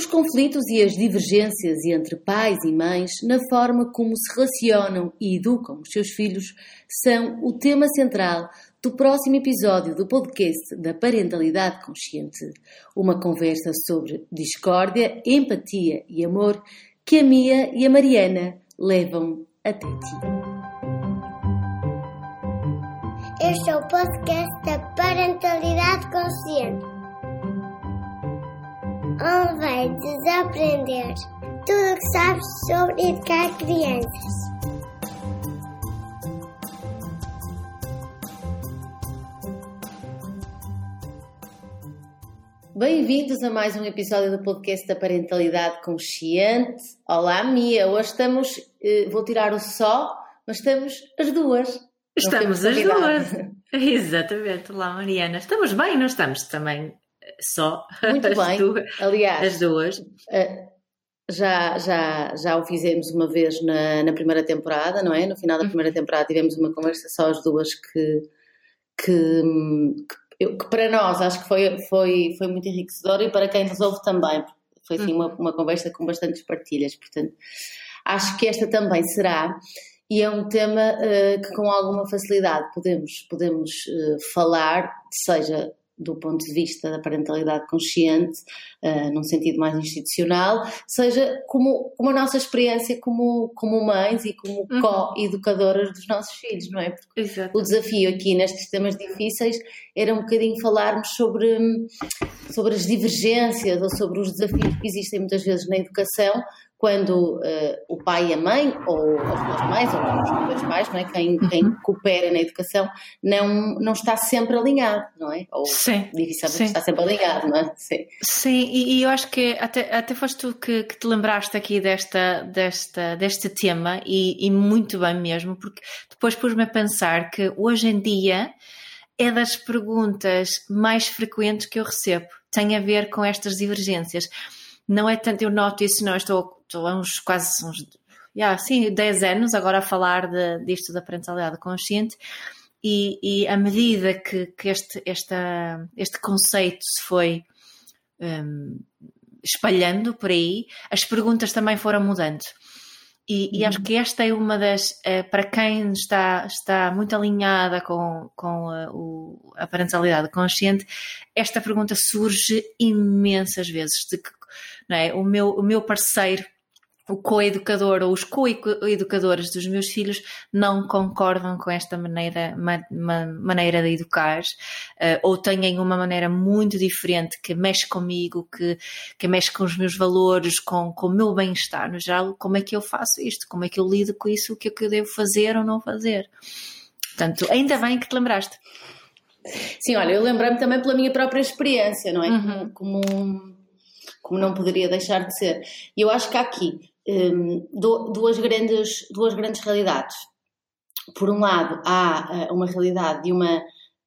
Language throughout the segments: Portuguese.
Os conflitos e as divergências entre pais e mães na forma como se relacionam e educam os seus filhos são o tema central do próximo episódio do podcast da Parentalidade Consciente. Uma conversa sobre discórdia, empatia e amor que a Mia e a Mariana levam até ti. Este é o podcast da Parentalidade Consciente onde vai desaprender tudo o que sabes sobre educar crianças. Bem-vindos a mais um episódio do podcast da Parentalidade Consciente. Olá, Mia. Hoje estamos, eh, vou tirar o só, mas estamos as duas. Estamos as duas. Exatamente. Olá, Mariana. Estamos bem, não estamos também só. Muito as bem. Duas, Aliás, as duas. Uh, já, já, já o fizemos uma vez na, na primeira temporada, não é? No final da uhum. primeira temporada tivemos uma conversa só as duas que, que, que, que para nós acho que foi, foi, foi muito enriquecedora e para quem nos ouve também. Foi assim uma, uhum. uma conversa com bastantes partilhas, portanto acho que esta também será e é um tema uh, que com alguma facilidade podemos, podemos uh, falar, seja do ponto de vista da parentalidade consciente, uh, num sentido mais institucional, seja como, como a nossa experiência como, como mães e como uhum. co-educadoras dos nossos filhos, não é? Porque Exato. o desafio aqui nestes temas difíceis era um bocadinho falarmos sobre, sobre as divergências ou sobre os desafios que existem muitas vezes na educação, quando uh, o pai e a mãe, ou as duas mães, ou os dois pais, não é? quem, quem uhum. coopera na educação, não, não está sempre alinhado, não é? Ou sim, dificilmente está sempre alinhado, não é? Sim, sim e, e eu acho que até, até foste tu que, que, te lembraste aqui desta, desta, deste tema, e, e muito bem mesmo, porque depois pus-me a pensar que hoje em dia é das perguntas mais frequentes que eu recebo, tem a ver com estas divergências não é tanto, eu noto isso, não, estou estou há uns quase uns yeah, sim, 10 anos agora a falar de, disto da parentalidade consciente e, e à medida que, que este, esta, este conceito se foi um, espalhando por aí, as perguntas também foram mudando. E, e, acho uhum. que esta é uma das, eh, para quem está, está muito alinhada com, com a, o, a parentalidade consciente, esta pergunta surge imensas vezes, de que não é? o, meu, o meu parceiro o coeducador ou os coeducadores dos meus filhos não concordam com esta maneira, ma, ma, maneira de educar uh, ou têm uma maneira muito diferente que mexe comigo, que, que mexe com os meus valores, com, com o meu bem-estar no geral. Como é que eu faço isto? Como é que eu lido com isso? O que é que eu devo fazer ou não fazer? Portanto, ainda bem que te lembraste. Sim, olha, eu lembrei-me também pela minha própria experiência, não é? Uhum. Como, como não poderia deixar de ser. E eu acho que aqui um, duas, grandes, duas grandes realidades. Por um lado, há uh, uma realidade de, uma,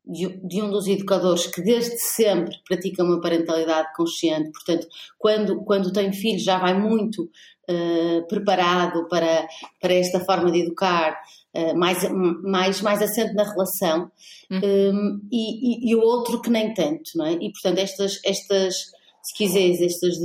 de, de, um dos educadores que desde sempre pratica uma parentalidade consciente, portanto, quando, quando tem filhos já vai muito uh, preparado para, para esta forma de educar, uh, mais, mais, mais assente na relação, uhum. um, e, e, e, o outro que nem tanto, não é? E, portanto, estas, estas se quiseres, estas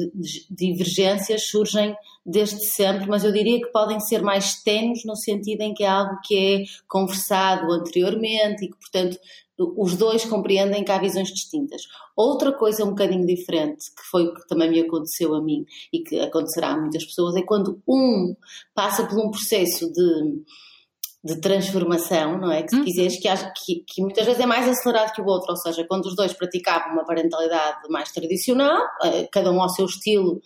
divergências surgem desde sempre, mas eu diria que podem ser mais tenues no sentido em que é algo que é conversado anteriormente e que, portanto, os dois compreendem que há visões distintas. Outra coisa um bocadinho diferente, que foi o que também me aconteceu a mim e que acontecerá a muitas pessoas, é quando um passa por um processo de de transformação, não é? Que se uhum. quiseres, que, que, que, muitas vezes é mais acelerado que o outro, ou seja, quando os dois praticavam uma parentalidade mais tradicional, eh, cada um ao seu estilo,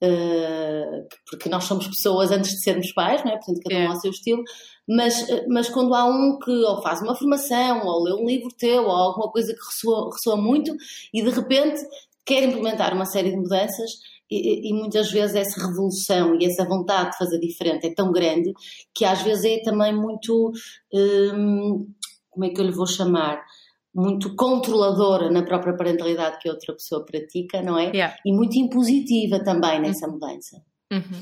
eh, porque nós somos pessoas antes de sermos pais, não é? Portanto, cada um é. ao seu estilo, mas, eh, mas quando há um que ou faz uma formação, ou lê um livro teu, ou alguma coisa que ressoa, ressoa muito, e de repente quer implementar uma série de mudanças, e, e, muitas vezes essa revolução e essa vontade de fazer diferente é tão grande que às vezes é também muito, hum, como é que eu lhe vou chamar? Muito controladora na própria parentalidade que a outra pessoa pratica, não é? Yeah. E muito impositiva também nessa uhum. mudança. Uhum.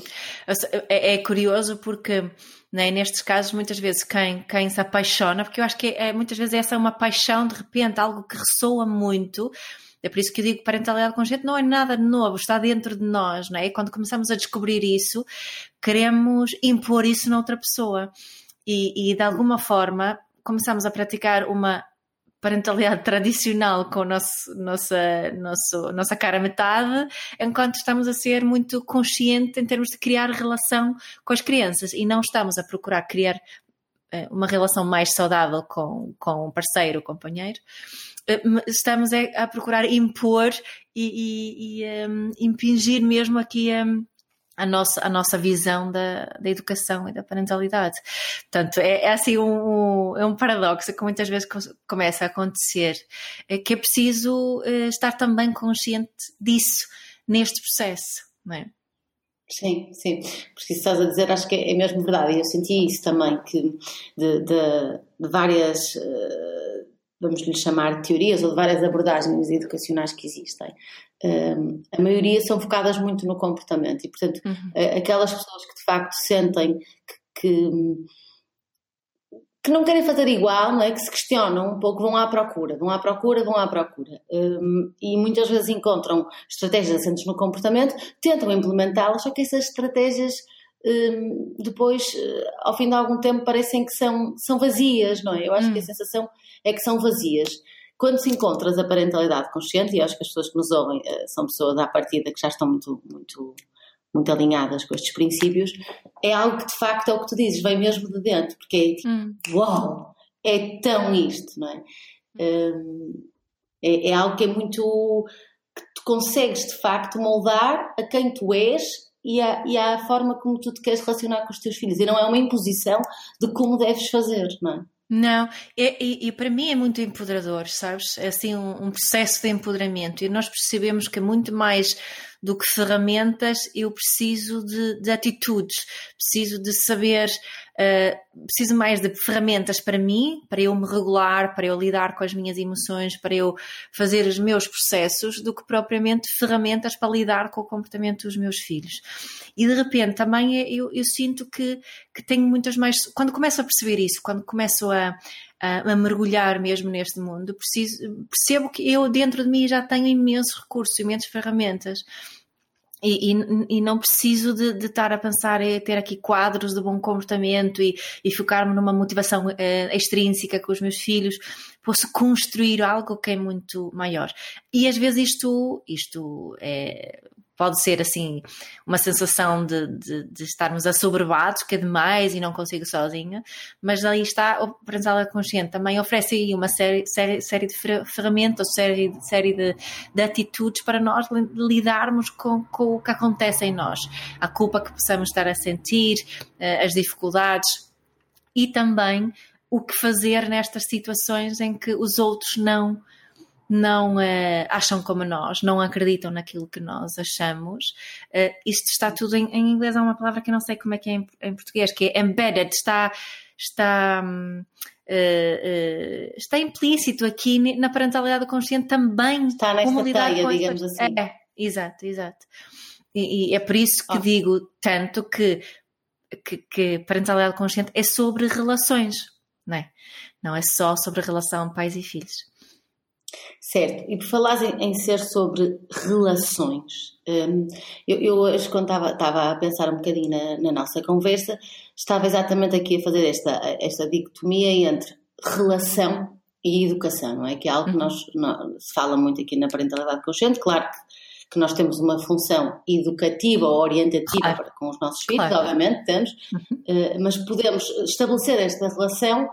É, é, curioso porque né, nestes casos muitas vezes quem, quem se apaixona, porque eu acho que é, muitas vezes essa é uma paixão de repente, algo que ressoa muito, É por isso que eu digo que parentalidade consciente não é nada novo, está dentro de nós, não é? E quando começamos a descobrir isso, queremos impor isso noutra pessoa. E, e de alguma forma começamos a praticar uma parentalidade tradicional com o nosso, nossa, nosso, nossa cara metade, enquanto estamos a ser muito consciente em termos de criar relação com as crianças e não estamos a procurar criar eh, uma relação mais saudável com, com um parceiro, companheiro, eh, estamos a, procurar impor e, e, e um, impingir mesmo aqui um, a nossa, a nossa visão da, da educação e da parentalidade. Portanto, é, é assim um, um, é um paradoxo que muitas vezes começa a acontecer, é que é preciso uh, estar também consciente disso neste processo, não é? Sim, sim, porque isso estás a dizer acho que é, é mesmo verdade e eu senti isso também, que de, de, de várias, uh, vamos lhe chamar teorias ou de várias abordagens educacionais que existem, a maioria são focadas muito no comportamento e, portanto, uhum. aquelas pessoas que de facto sentem que, que, que, não querem fazer igual, não é? que se questionam um pouco, vão à procura, vão à procura, vão à procura. Um, e muitas vezes encontram estratégias assentes no comportamento, tentam implementá-las, só que essas estratégias depois, eh, ao fim de algum tempo, parecem que são, são vazias, não é? Eu acho que a hum. sensação é que são vazias quando se encontras a parentalidade consciente, e acho que as pessoas que nos ouvem uh, são pessoas à partida que já estão muito, muito, muito alinhadas com estes princípios, é algo que de facto é o que tu dizes, vem mesmo de dentro, porque é tipo, hum. uau, é tão isto, não é? Um, é, é algo que é muito. que tu consegues de facto moldar a quem tu és e à, e forma como tu te queres relacionar com os teus filhos. E não é uma imposição de como deves fazer, não é? Não, e, e, e, para mim é muito empoderador, sabes? É assim um, um, processo de empoderamento e nós percebemos que é muito mais do que ferramentas, eu preciso de, de atitudes, preciso de saber, uh, preciso mais de ferramentas para mim, para eu me regular, para eu lidar com as minhas emoções, para eu fazer os meus processos, do que propriamente ferramentas para lidar com o comportamento dos meus filhos. E de repente também eu, eu sinto que, que tenho muitas mais. Quando começo a perceber isso, quando começo a, a, a, mergulhar mesmo neste mundo, preciso, percebo que eu dentro de mim já tenho imensos recursos, imensas ferramentas. E, e, e, não preciso de, de, estar a pensar em ter aqui quadros de bom comportamento e, e focar-me numa motivação uh, extrínseca com os meus filhos. Posso construir algo que é muito maior. E às vezes isto, isto é, pode ser assim uma sensação de, de, de, estarmos assoberbados, que é demais e não consigo sozinha, mas aí está o Parental Consciente também oferece aí uma série, série, série de ferramentas, série, série de, de atitudes para nós lidarmos com, com o que acontece em nós, a culpa que possamos estar a sentir, eh, as dificuldades e também o que fazer nestas situações em que os outros não não uh, acham como nós, não acreditam naquilo que nós achamos. Uh, isto está tudo em, em, inglês, há uma palavra que eu não sei como é que é em, em português, que é embedded, está, está, uh, está implícito aqui na parentalidade consciente também. Está nesta teia, digamos assim. É, é, exato, exato. E, e, é por isso que oh. digo tanto que, que, que parentalidade consciente é sobre relações, não é? Não é só sobre a relação pais e filhos. Certo, e por falar em, em ser sobre relações, um, eu, eu, hoje quando estava, estava, a pensar um bocadinho na, na, nossa conversa, estava exatamente aqui a fazer esta, esta dicotomia entre relação e educação, não é? Que é algo que uhum. nós, nós se fala muito aqui na parentalidade consciente, claro que, que nós temos uma função educativa ou orientativa claro. para, com os nossos filhos, claro. obviamente temos, uhum. uh, mas podemos estabelecer esta relação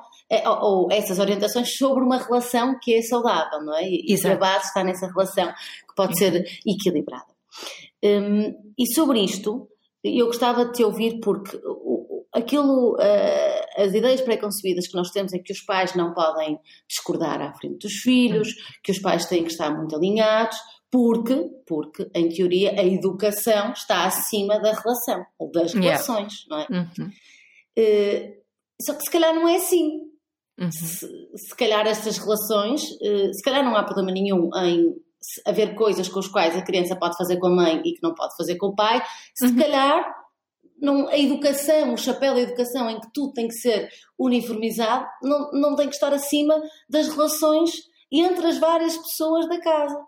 ou, ou, essas orientações sobre uma relação que é saudável, não é? E, e a base está nessa relação que pode ser equilibrada. Um, e sobre isto, eu gostava de te ouvir porque aquilo, uh, as ideias pré-concebidas que nós temos é que os pais não podem discordar à frente dos filhos, que os pais têm que estar muito alinhados, porque, porque em teoria, a educação está acima da relação, ou das relações, yeah. não é? Uhum. Uh, só que se calhar não é assim. Uhum. Se, se calhar estas relações, uh, se calhar não há problema nenhum em haver coisas com as quais a criança pode fazer com a mãe e que não pode fazer com o pai, se uhum. calhar não, a educação, o chapéu da educação em que tudo tem que ser uniformizado, não, não tem que estar acima das relações entre as várias pessoas da casa.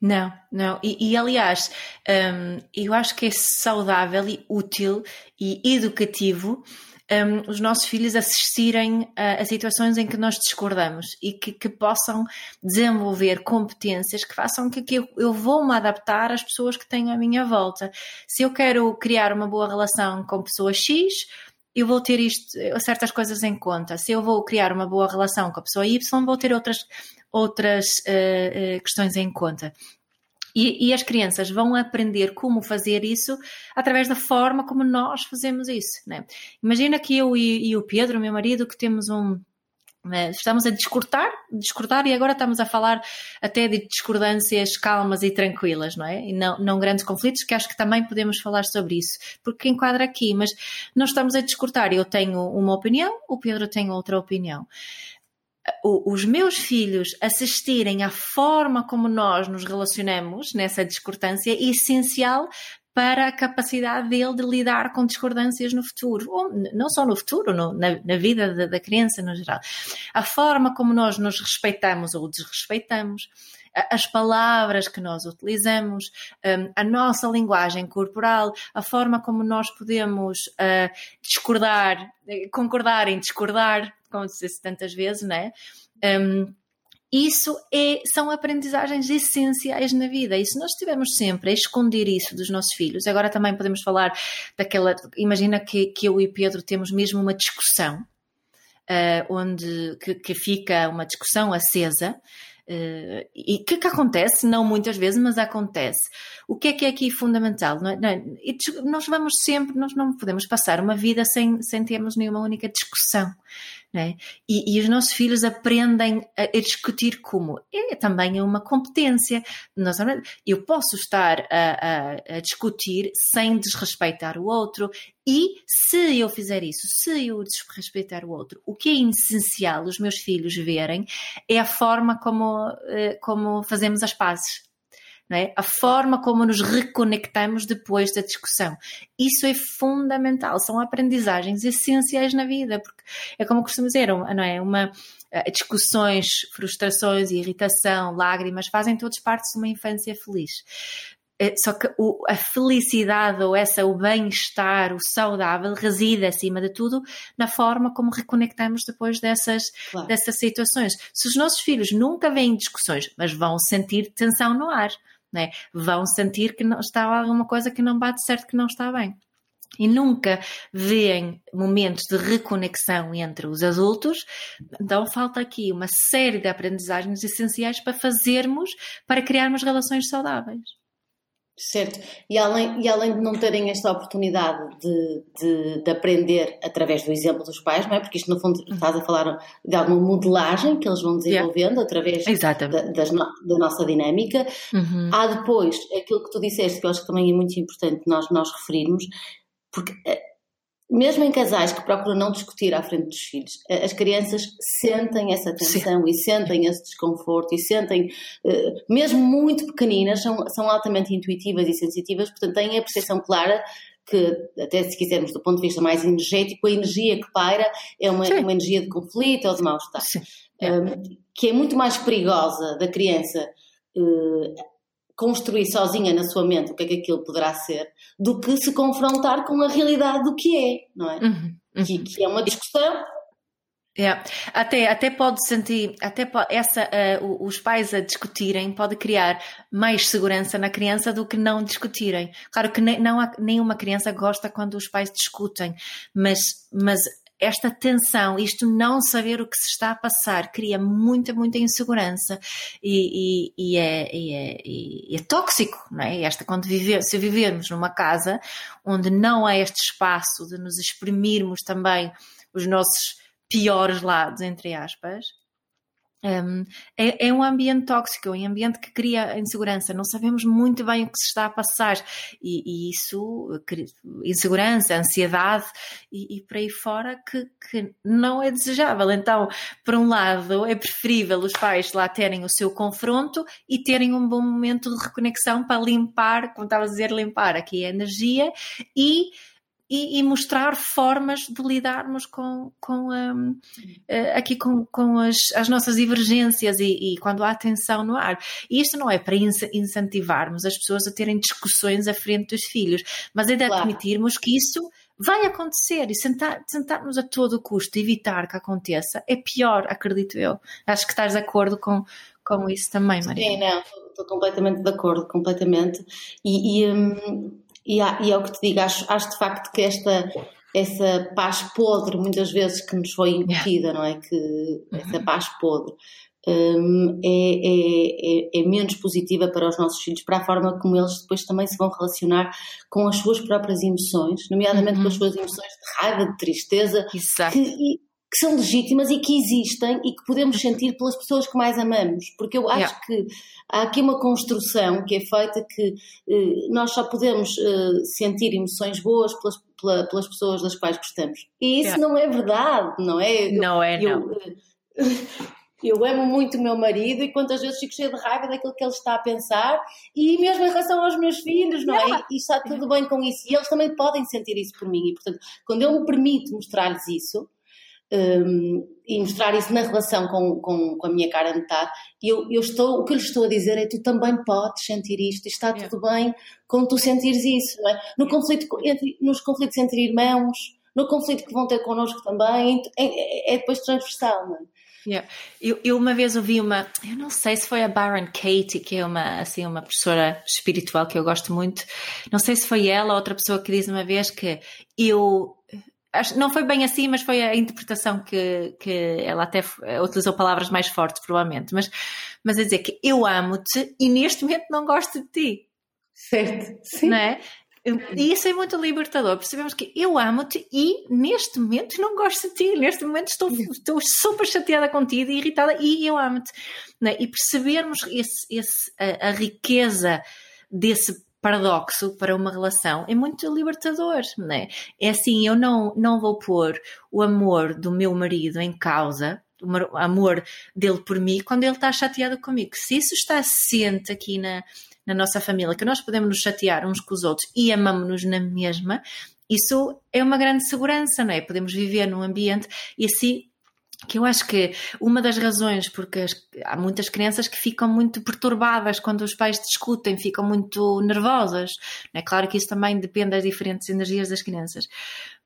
Não, não. E, e aliás, um, eu acho que é saudável e útil e educativo um, os nossos filhos assistirem a, a, situações em que nós discordamos e que, que possam desenvolver competências que façam que, que eu, eu vou me adaptar às pessoas que tenho à minha volta. Se eu quero criar uma boa relação com pessoa X, eu vou ter isto, certas coisas em conta. Se eu vou criar uma boa relação com a pessoa Y, vou ter outras, outras uh, uh, questões em conta. E, e, as crianças vão aprender como fazer isso através da forma como nós fazemos isso. Né? Imagina que eu e, e o Pedro, meu marido, que temos um, né, estamos a discordar, discordar e agora estamos a falar até de discordâncias calmas e tranquilas, não é? E não, não grandes conflitos, que acho que também podemos falar sobre isso, porque enquadra aqui, mas nós estamos a discordar. Eu tenho uma opinião, o Pedro tem outra opinião os meus filhos assistirem à forma como nós nos relacionamos nessa discordância é essencial para a capacidade dele de lidar com discordâncias no futuro, ou não só no futuro, no, na, na, vida da, da, criança no geral. A forma como nós nos respeitamos ou desrespeitamos, as palavras que nós utilizamos, hum, a nossa linguagem corporal, a forma como nós podemos uh, discordar, concordar em discordar, como disse tantas vezes, né? Um, isso é, são aprendizagens essenciais na vida. E se nós estivermos sempre a esconder isso dos nossos filhos, agora também podemos falar daquela. Imagina que, que eu e Pedro temos mesmo uma discussão, uh, onde que, que, fica uma discussão acesa. Uh, e que, que acontece? Não muitas vezes, mas acontece. O que é que é aqui fundamental? Não é? Não nós vamos sempre, nós não podemos passar uma vida sem, sem termos nenhuma única discussão. É? E, e, os nossos filhos aprendem a, a, discutir como é também uma competência. Eu posso estar a, a, a, discutir sem desrespeitar o outro, e se eu fizer isso, se eu desrespeitar o outro, o que é essencial os meus filhos verem é a forma como, eh, como fazemos as pazes é? a forma como nos reconectamos depois da discussão. Isso é fundamental, são aprendizagens essenciais na vida, porque é como costumo dizer, não é? Uma, eh, discussões, frustrações, irritação, lágrimas fazem todos parte de uma infância feliz. Eh, só que o, a felicidade ou essa, o bem-estar, o saudável, reside acima de tudo na forma como reconectamos depois dessas, claro. dessas situações. Se os nossos filhos nunca veem discussões, mas vão sentir tensão no ar, né? vão sentir que não está alguma coisa que não bate certo, que não está bem. E nunca veem momentos de reconexão entre os adultos, então falta aqui uma série de aprendizagens essenciais para fazermos, para criarmos relações saudáveis. Certo, e além, e além de não terem esta oportunidade de, de, de, aprender através do exemplo dos pais, não é? Porque isto, no fundo, uhum. estás a falar de alguma modelagem que eles vão desenvolvendo yeah. através da, das, da, nossa dinâmica. Uhum. Há depois aquilo que tu disseste, que eu acho que também é muito importante nós, nós referirmos, porque eh, mesmo em casais que procuram não discutir à frente dos filhos, as crianças sentem essa tensão Sim. e sentem esse desconforto e sentem, eh, mesmo muito pequeninas, são, são altamente intuitivas e sensitivas, portanto têm a percepção clara que, até se quisermos do ponto de vista mais energético, a energia que paira é uma, uma energia de conflito ou de mal-estar, um, que é muito mais perigosa da criança uh, construir sozinha na sua mente o que é que aquilo poderá ser, do que se confrontar com a realidade do que é, não é? Uhum, uhum. Que, que, é uma discussão. Yeah. Até, até pode sentir, até pode, essa, uh, os pais a discutirem pode criar mais segurança na criança do que não discutirem. Claro que nem, não há, nenhuma criança gosta quando os pais discutem, mas, mas esta tensão, isto não saber o que se está a passar, cria muita, muita insegurança e, e, e, é, e é, é, tóxico, não é? Esta, quando viver, se vivermos numa casa onde não há este espaço de nos exprimirmos também os nossos piores lados, entre aspas, um, é, é, um ambiente tóxico, é um ambiente que cria insegurança. Não sabemos muito bem o que se está a passar e, e isso, insegurança, ansiedade e, e por aí fora que, que, não é desejável. Então, por um lado, é preferível os pais lá terem o seu confronto e terem um bom momento de reconexão para limpar, como estava a dizer, limpar aqui a energia e e, e mostrar formas de lidarmos com, com um, eh, aqui com, com as, as nossas divergências e, e, quando há tensão no ar. E isto não é para incentivarmos as pessoas a terem discussões à frente dos filhos, mas é de claro. admitirmos que isso vai acontecer e sentar, sentarmos a todo custo evitar que aconteça é pior, acredito eu. Acho que estás de acordo com, com isso também, Maria. Sim, não, estou completamente de acordo, completamente. E, e, hum, e, há, e é o que te digo, acho, acho de facto que esta essa paz podre, muitas vezes, que nos foi incutida, yeah. não é? Que uhum. essa paz podre um, é, é, é, é, menos positiva para os nossos filhos, para a forma como eles depois também se vão relacionar com as suas próprias emoções, nomeadamente uhum. com as uhum. suas emoções de raiva, de tristeza, Exato. que, que são legítimas e que existem e que podemos sentir pelas pessoas que mais amamos, porque eu acho yeah. que há aqui uma construção que é feita que eh, nós só podemos eh, sentir emoções boas pelas, pela, pelas pessoas das quais gostamos. E isso yeah. não é verdade, não é? Não é, eu, não. Eh, Eu amo muito o meu marido e quantas vezes fico cheia de raiva daquilo que ele está a pensar e mesmo em relação aos meus filhos, não é? E está tudo bem com isso. E eles também podem sentir isso por mim. E, portanto, quando eu me permito mostrar-lhes isso um, e mostrar isso na relação com, com, com a minha cara metade, eu, eu estou, o que eu lhes estou a dizer é tu também podes sentir isto e está tudo bem com tu sentires isso, não é? No conflito, entre, nos conflitos entre irmãos, no conflito que vão ter connosco também, é, é, é depois transversal, não é? Yeah. Eu, eu, uma vez ouvi uma, eu não sei se foi a Baron Katie, que é uma, assim, uma professora espiritual que eu gosto muito, não sei se foi ela ou outra pessoa que diz uma vez que eu, não foi bem assim, mas foi a interpretação que, que ela até utilizou palavras mais fortes, provavelmente, mas, mas a dizer que eu amo-te e neste momento não gosto de ti. Certo, sim. Não é? E isso é muito libertador. Percebemos que eu amo-te e neste momento não gosto de ti. Neste momento estou, estou super chateada contigo e irritada e eu amo-te. É? E percebermos esse, esse, a, a, riqueza desse paradoxo para uma relação é muito libertador. Não é? é assim, eu não, não vou pôr o amor do meu marido em causa o amor dele por mim quando ele está chateado comigo. Se isso está assente aqui na, na nossa família, que nós podemos nos chatear uns com os outros e amamos-nos na mesma, isso é uma grande segurança, não é? Podemos viver num ambiente e assim que eu acho que uma das razões porque as, há muitas crianças que ficam muito perturbadas quando os pais discutem, ficam muito nervosas. É claro que isso também depende das diferentes energias das crianças.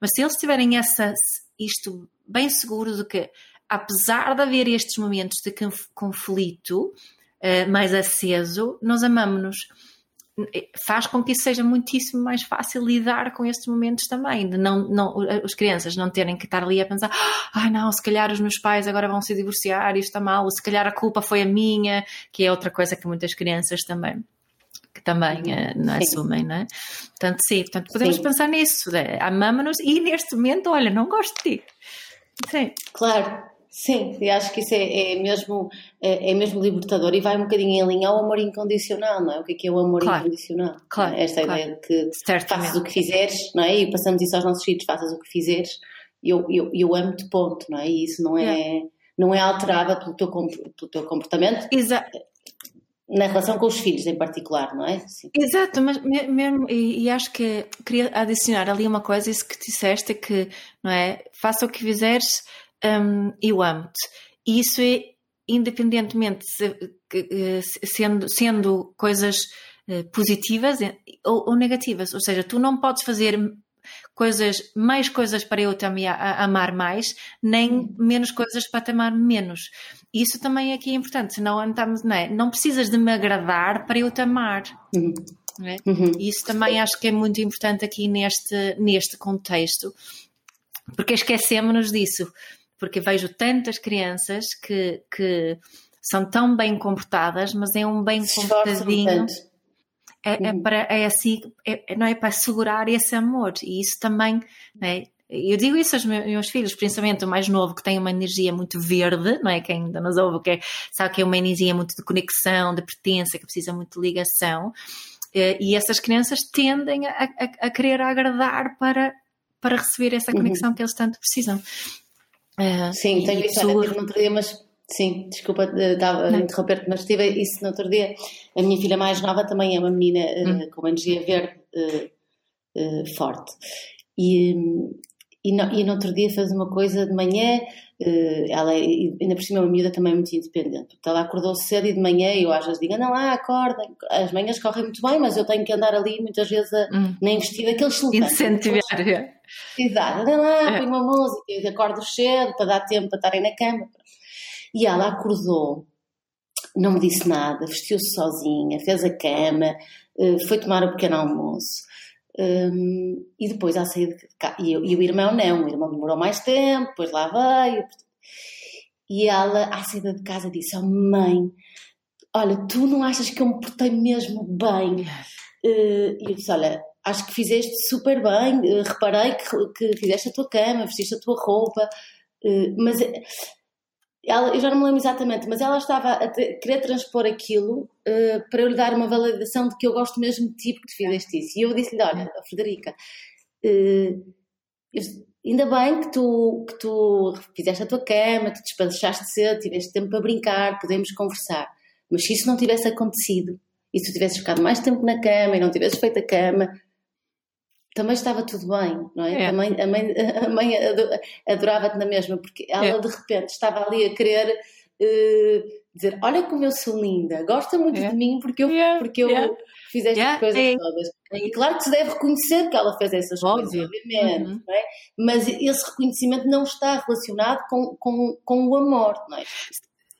Mas se eles tiverem essa, isto bem seguro de que, apesar de haver estes momentos de conflito, uh, mais aceso, nós amamos-nos. Faz com que isso seja muitíssimo mais fácil lidar com estes momentos também, de não, não, as crianças não terem que estar ali a pensar, ai ah, não, se calhar os meus pais agora vão se divorciar, isto está mal, ou se calhar a culpa foi a minha, que é outra coisa que muitas crianças também que também uh, não assumem, não é? Portanto, sim, portanto, podemos sim. pensar nisso, amamos-nos e neste momento, olha, não gosto de ti. Sim. Claro, Sim, e acho que isso é, é mesmo, é, é, mesmo libertador e vai um bocadinho em linha ao amor incondicional, não é? O que é, que é o amor claro, incondicional? Claro, Esta claro. ideia de que Certamente. faças o que fizeres, não é? E passamos isso aos nossos filhos, faças o que fizeres, eu, eu, eu amo-te, ponto, não é? E isso não é, é. Não é alterável pelo teu, pelo teu comportamento. Exato na relação com os filhos em particular, não é? Sim. Exato, mas mesmo, e, e, acho que queria adicionar ali uma coisa, isso que disseste, que, não é? Faça o que fizeres, um, eu amo-te. E isso é independentemente de, sendo, sendo coisas uh, positivas ou, ou, negativas. Ou seja, tu não podes fazer coisas, mais coisas para eu te amar mais, nem uhum. menos coisas para te amar menos. Isso também aqui é importante, senão andamos, não, é? não precisas de me agradar para eu te amar. Uhum. É? Uhum. Isso também acho que é muito importante aqui neste, neste contexto, porque esquecemos-nos disso porque vejo tantas crianças que, que são tão bem comportadas, mas é um bem comportadinho. É, é, para, é assim, é, não é para segurar esse amor, e isso também, né, eu digo isso aos meus filhos, principalmente o mais novo, que tem uma energia muito verde, não é? Quem ainda nos ouve, que é, sabe que é uma energia muito de conexão, de pertença, que precisa muito de ligação. E essas crianças tendem a, a, a querer agradar para, para receber essa uhum. conexão uhum. que eles tanto precisam. Uh, sim, tenho isso, pessoa... tive no outro dia, mas sim, desculpa estava a interromper mas tive isso no outro dia. A minha filha mais nova também é uma menina uh, com uma energia verde uh, forte. E, e, no, e no outro dia fez uma coisa de manhã, ela é, ainda por cima é uma miúda também muito independente. Ela acordou cedo e de manhã eu às vezes digo, não lá, acordem. As manhãs correm muito bem, mas eu tenho que andar ali muitas vezes a, hum. na investida aqueles soltantes. Incentivar. Exato, anda lá, é. põe uma música, eu acordo cedo para dar tempo para estarem na cama. E ela acordou, não me disse nada, vestiu-se sozinha, fez a cama, eh, foi tomar o pequeno almoço. Um, e depois à saída de casa, e, e, o irmão não, o irmão demorou mais tempo, depois lá veio. E ela, à saída de casa, disse: Oh mãe, olha, tu não achas que eu me portei mesmo bem? Uh, e eu disse: Olha, acho que fizeste super bem, uh, reparei que, que, fizeste a tua cama, vestiste a tua roupa, uh, mas ela, eu já não me lembro exatamente, mas ela estava a querer transpor aquilo uh, para eu lhe dar uma validação de que eu gosto mesmo de ti porque tu fizeste isso. E eu disse-lhe: Olha, Frederica, uh, eu, ainda bem que tu, que tu fizeste a tua cama, te despachaste cedo, tiveste tempo para brincar, podemos conversar. Mas se isso não tivesse acontecido e se tu tivesses ficado mais tempo na cama e não tivesses feito a cama, também estava tudo bem, não é? é. Também, a mãe, a mãe adorava-te na mesma, porque ela é. de repente estava ali a querer uh, dizer: Olha como eu sou linda, gosta muito é. de mim porque eu, yeah. porque eu yeah. fiz estas yeah. coisas é. todas. E claro que se deve reconhecer que ela fez essas Óbvio. coisas, obviamente, uhum. é? mas esse reconhecimento não está relacionado com, com, com o amor, não é?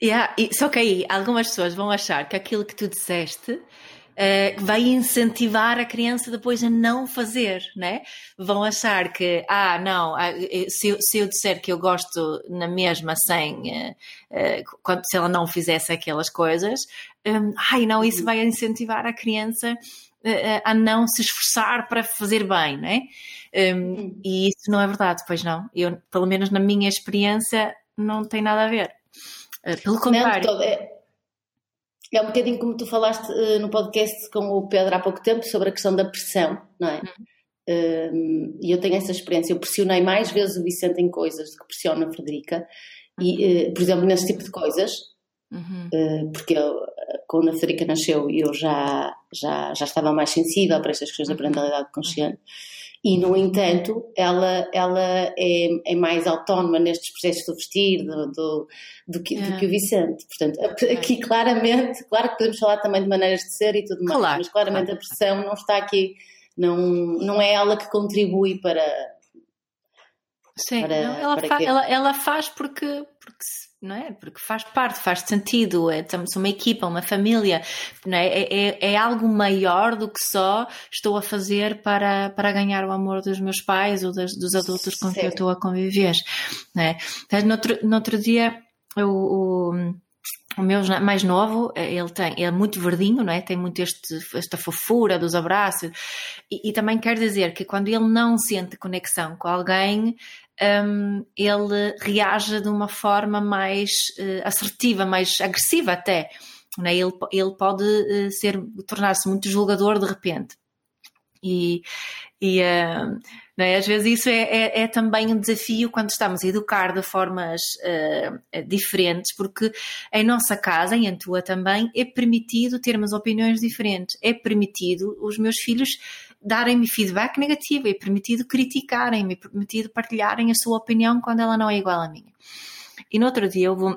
Yeah. E, só que aí algumas pessoas vão achar que aquilo que tu disseste uh, vai incentivar a criança depois a não fazer, né? Vão achar que, ah, não, ah, eh, se eu, se eu disser que eu gosto na mesma sem, uh, se ela não fizesse aquelas coisas, um, ai não, isso vai incentivar a criança a não se esforçar para fazer bem, né? Um. E isso não é verdade, pois não. Eu, pelo menos na minha experiência, não tem nada a ver. Pelo contrário. Não, é, um bocadinho como tu falaste uh, no podcast com o Pedro há pouco tempo sobre a questão da pressão, não é? Uhum. e eu tenho essa experiência. Eu pressionei mais vezes o Vicente em coisas do que pressiono a Frederica. E, uh, por exemplo, nesse tipo de coisas, uhum. uh, porque eu, quando a Frederica nasceu eu já, já, já estava mais sensível para estas questões uhum. da parentalidade consciente. E, no entanto, ela, ela é, é mais autónoma nestes processos do vestir do, do, do, que, é. do que o Vicente. Portanto, aqui claramente, claro que podemos falar também de maneiras de ser e tudo mais, claro, mas claramente a pressão não está aqui, não, não é ela que contribui para. Sim, para, não, ela, para fa ela, ela faz porque, porque não é? Porque faz parte, faz sentido, é, estamos uma equipa, uma família, não é? É, é? é, algo maior do que só estou a fazer para, para ganhar o amor dos meus pais ou das, dos adultos com quem eu estou a conviver, não é? Mas no outro, no outro dia, o, o o meu mais novo, ele tem, ele é muito verdinho, não é? Tem muito este, esta fofura dos abraços. E, e, também quer dizer que quando ele não sente conexão com alguém, um, ele reage de uma forma mais uh, assertiva, mais agressiva até. Né? Ele, ele pode uh, ser tornar-se muito julgador de repente. E, e uh, né? às vezes isso é, é, é, também um desafio quando estamos a educar de formas diferentes, porque em nossa casa, em tua também, é permitido termos opiniões diferentes. É permitido os meus filhos darem-me feedback negativo, é permitido criticarem-me, permitido partilharem a sua opinião quando ela não é igual à minha. E no outro dia houve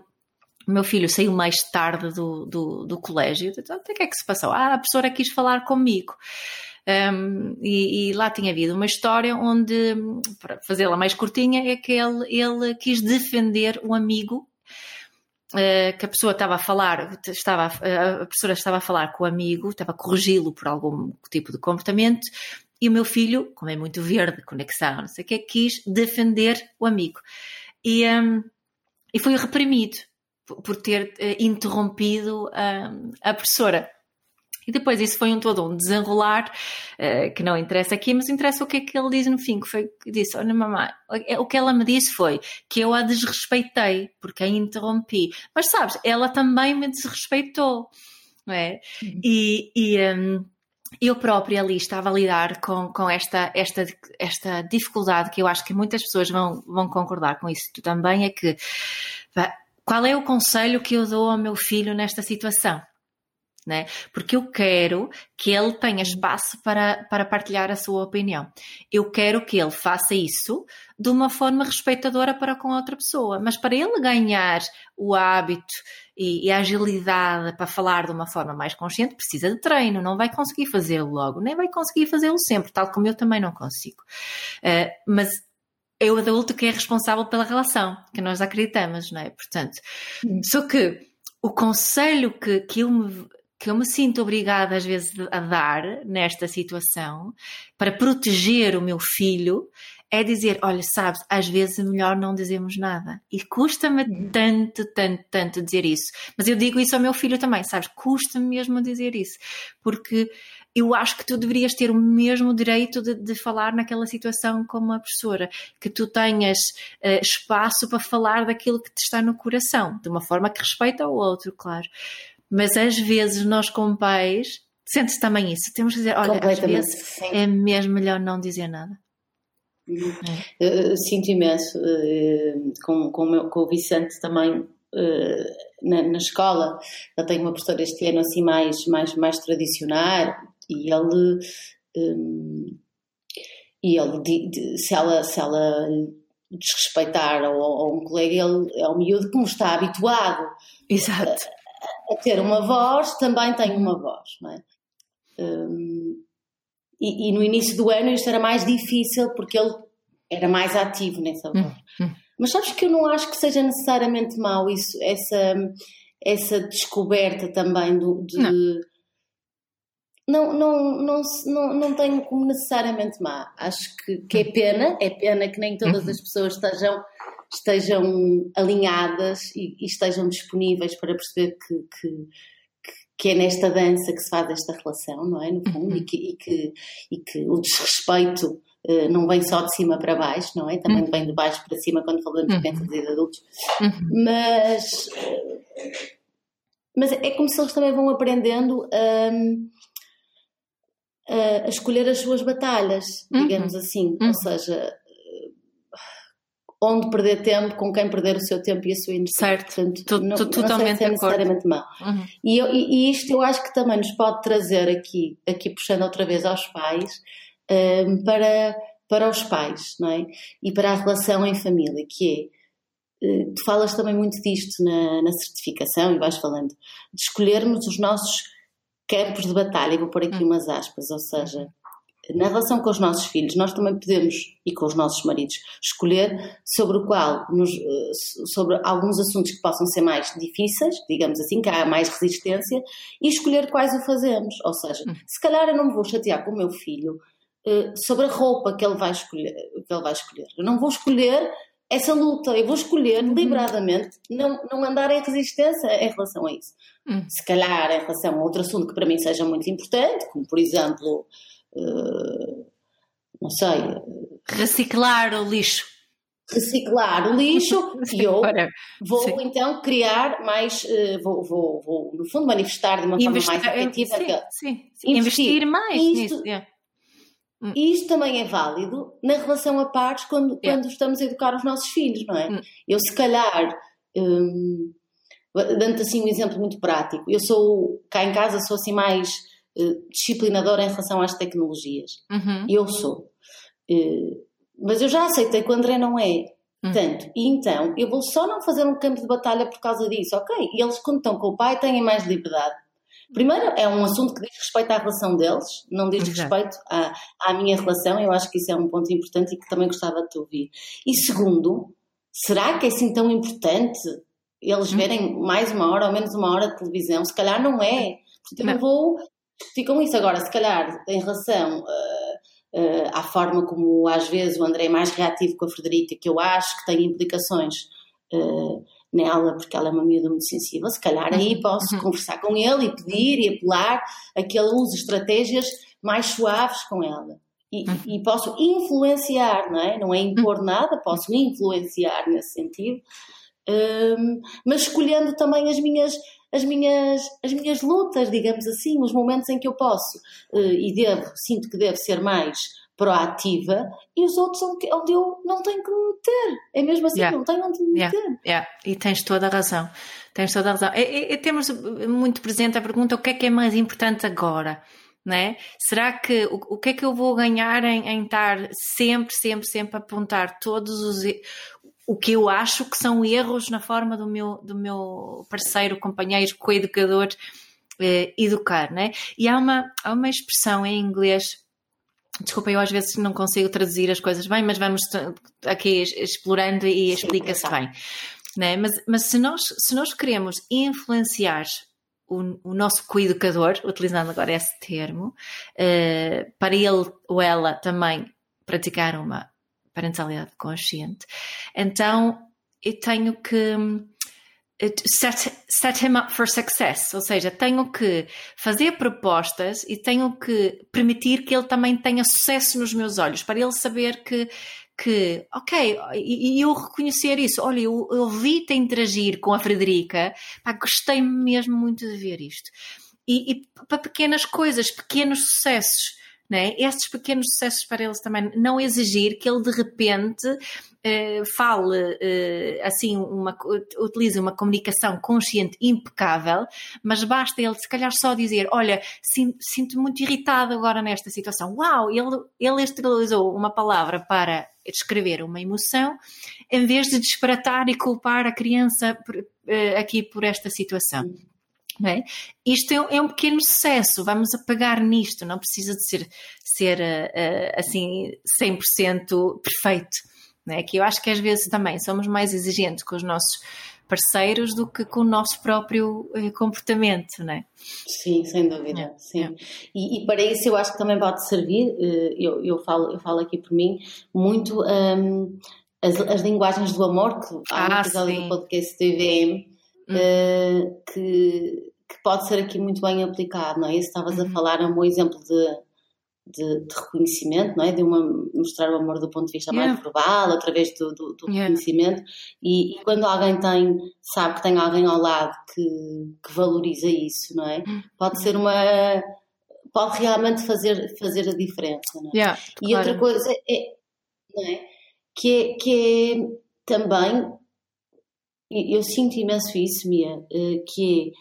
o meu filho saiu mais tarde do, do, do colégio. Então, o que é que se passou? Ah, a professora quis falar comigo. Um, e, e, lá tinha havido uma história onde, para fazê-la mais curtinha, é que ele, ele quis defender um amigo que a pessoa estava a falar, estava, a professora estava a falar com o amigo, estava a corrigi-lo por algum tipo de comportamento, e o meu filho, como é muito verde, conexão, não sei o que, quis defender o amigo. E, um, e foi reprimido por ter uh, interrompido um, a professora. E depois isso foi um todo um desenrolar, uh, que não interessa aqui, mas interessa o que é que ele diz no fim, que foi que disse, olha mamãe, o que ela me disse foi que eu a desrespeitei, porque a interrompi. Mas sabes, ela também me desrespeitou, não é? E, e um, eu própria ali estava a lidar com, com esta, esta, esta dificuldade que eu acho que muitas pessoas vão, vão concordar com isso tu também, é que qual é o conselho que eu dou ao meu filho nesta situação? Né? Porque eu quero que ele tenha espaço para, para partilhar a sua opinião. Eu quero que ele faça isso de uma forma respeitadora para com a outra pessoa. Mas para ele ganhar o hábito e, e a agilidade para falar de uma forma mais consciente, precisa de treino. Não vai conseguir fazê-lo logo, nem vai conseguir fazê-lo sempre, tal como eu também não consigo. Uh, mas é o adulto que é responsável pela relação, que nós acreditamos, não é? Portanto, só que o conselho que, que eu me que eu me sinto obrigada às vezes a dar nesta situação para proteger o meu filho é dizer, olha, sabes, às vezes é melhor não dizermos nada. E custa-me uhum. tanto, tanto, tanto dizer isso. Mas eu digo isso ao meu filho também, sabes? Custa-me mesmo dizer isso. Porque eu acho que tu deverias ter o mesmo direito de, de falar naquela situação como a professora. Que tu tenhas uh, espaço para falar daquilo que te está no coração. De uma forma que respeita o outro, claro. Mas às vezes nós, como pais, sentes também isso. Temos que dizer, olha, às vezes sim. é mesmo melhor não dizer nada. É. sinto imenso uh, com, com, o meu, com o Vicente também uh, na, na, escola. Ele tem uma professora este ano assim mais, mais, mais tradicional e ele. Um, e ele, se ela, se ela desrespeitar ou, ou um colega, ele é um miúdo que não está habituado Exato a ter uma voz, também tem uma voz, não é? Um, e, e, no início do ano isto era mais difícil porque ele era mais ativo nessa voz. Hum, hum. Mas sabes que eu não acho que seja necessariamente mau isso, essa, essa descoberta também do, de. Não. Não, não, não, não, não tenho como necessariamente má. Acho que, que é pena, é pena que nem todas uhum. as pessoas estejam estejam alinhadas e, e estejam disponíveis para perceber que, que, que, é nesta dança que se faz esta relação, não é? No fundo, uhum. e, que, e, que, e que o desrespeito uh, não vem só de cima para baixo, não é? Também uhum. vem de baixo para cima quando falamos de crianças e de adultos. Uhum. Mas, uh, mas é como se eles também vão aprendendo a. a escolher as suas batalhas, digamos uhum. assim. Ou seja, onde perder tempo, com quem perder o seu tempo e a sua energia. Certo, Portanto, totalmente não é necessariamente mau. Uhum. E, eu, e, isto eu acho que também nos pode trazer aqui, aqui puxando outra vez aos pais, um, para, para os pais, não é? E para a relação em família, que é, eh, tu falas também muito disto na, na certificação e vais falando, de escolhermos os nossos campos de batalha, vou pôr aqui hum. umas aspas, ou seja, na relação com os nossos filhos, nós também podemos, e com os nossos maridos, escolher sobre o qual, nos, eh, sobre alguns assuntos que possam ser mais difíceis, digamos assim, que há mais resistência, e escolher quais o fazemos. Ou seja, hum. se calhar eu não me vou chatear com o meu filho uh, sobre a roupa que ele, vai escolher, que ele vai escolher. Eu não vou escolher essa luta, eu vou escolher uhum. deliberadamente não, não andar em resistência em relação a isso. Hum. Se calhar em relação a outro assunto que para mim seja muito importante, como por exemplo não sei. Reciclar o lixo. Reciclar o lixo e eu vou sim. então criar mais, uh, vou, vou, vou, no fundo manifestar de uma Investir, forma mais efetiva. Sim, sim, sim. Investir, investir, mais isto, nisso. Yeah. Hum. Isto também é válido na relação a pares quando, yeah. quando estamos a educar os nossos filhos, não é? Hum. Eu se calhar, um, dando assim um exemplo muito prático, eu sou, cá em casa sou assim mais eh, disciplinadora em relação às tecnologias. Uhum. Eu sou. Uh, mas eu já aceitei que o André não é. Uhum. Tanto. E então, eu vou só não fazer um campo de batalha por causa disso, ok? E eles, quando estão com o pai, têm mais liberdade. Primeiro, é um assunto que diz respeito à relação deles, não diz Exato. respeito à, à minha relação. Eu acho que isso é um ponto importante e que também gostava de te ouvir. E segundo, será que é assim tão importante eles uhum. verem mais uma hora ou menos uma hora de televisão? Se calhar não é. Porque eu não vou ficam isso. Agora, se calhar, em relação uh, uh, à forma como às vezes o André é mais reativo com a Frederica, que eu acho que tem implicações uh, nela, porque ela é uma miúda muito sensível, se calhar aí uhum. posso uhum. conversar com ele e pedir e apelar a que ele use estratégias mais suaves com ela. E, uhum. e, posso influenciar, não é? Não é impor uhum. nada, posso influenciar nesse sentido, um, mas escolhendo também as minhas as minhas, as minhas lutas, digamos assim, os momentos em que eu posso uh, e devo, sinto que deve ser mais proativa e os outros onde, onde eu não tenho que me meter. É mesmo assim, yeah. não tenho onde me meter. Yeah. Yeah. E tens toda a razão. Tens toda a razão. E, e, temos muito presente a pergunta: o que é que é mais importante agora? Né? Será que o, o que é que eu vou ganhar em, em estar sempre, sempre, sempre a apontar todos os o que eu acho que são erros na forma do meu, do meu parceiro, companheiro, coeducador eh, educar, né? E há uma, há uma expressão em inglês Desculpa, eu às vezes não consigo traduzir as coisas bem, mas vamos aqui explorando e explica-se bem. Né? Mas, mas se, nós, se nós queremos influenciar o, o nosso coeducador, utilizando agora esse termo, uh, para ele ou ela também praticar uma parentalidade consciente, então eu tenho que set, set him up for success, ou seja, tenho que fazer propostas e tenho que permitir que ele também tenha sucesso nos meus olhos, para ele saber que, que ok, e, e eu reconhecer isso, olha, eu, eu vi-te interagir com a Frederica, pá, gostei mesmo muito de ver isto. E, e para pequenas coisas, pequenos sucessos, né? estes pequenos sucessos para eles também, não exigir que ele de repente eh, fale eh, assim, uma, utilize uma comunicação consciente impecável, mas basta ele se calhar só dizer: Olha, sinto-me muito irritado agora nesta situação. Uau, ele, ele utilizou uma palavra para descrever uma emoção, em vez de disparatar e culpar a criança por, eh, aqui por esta situação. É? Isto é, é, um pequeno sucesso, vamos apagar nisto, não precisa de ser, ser uh, assim 100% perfeito. É? Que eu acho que às vezes também somos mais exigentes com os nossos parceiros do que com o nosso próprio uh, comportamento, não é? Sim, sem dúvida, é, sim. É. E, e, para isso eu acho que também pode servir, eu, eu, falo, eu falo aqui por mim, muito um, as, as linguagens do amor, que há ah, um episódio sim. do podcast do IVM, uh, que, que pode ser aqui muito bem aplicado, não é? Isso estavas uhum. a falar, é um bom exemplo de, de, de, reconhecimento, não é? De uma, mostrar o amor do ponto de vista yeah. mais verbal, através do, do, do yeah. reconhecimento. E, e, quando alguém tem, sabe que tem alguém ao lado que, que valoriza isso, não é? Uhum. Pode ser uma. pode realmente fazer, fazer a diferença, não é? Yeah, e outra coisa é, não é? Que é, que é também eu sinto imenso isso, Mia, eh, que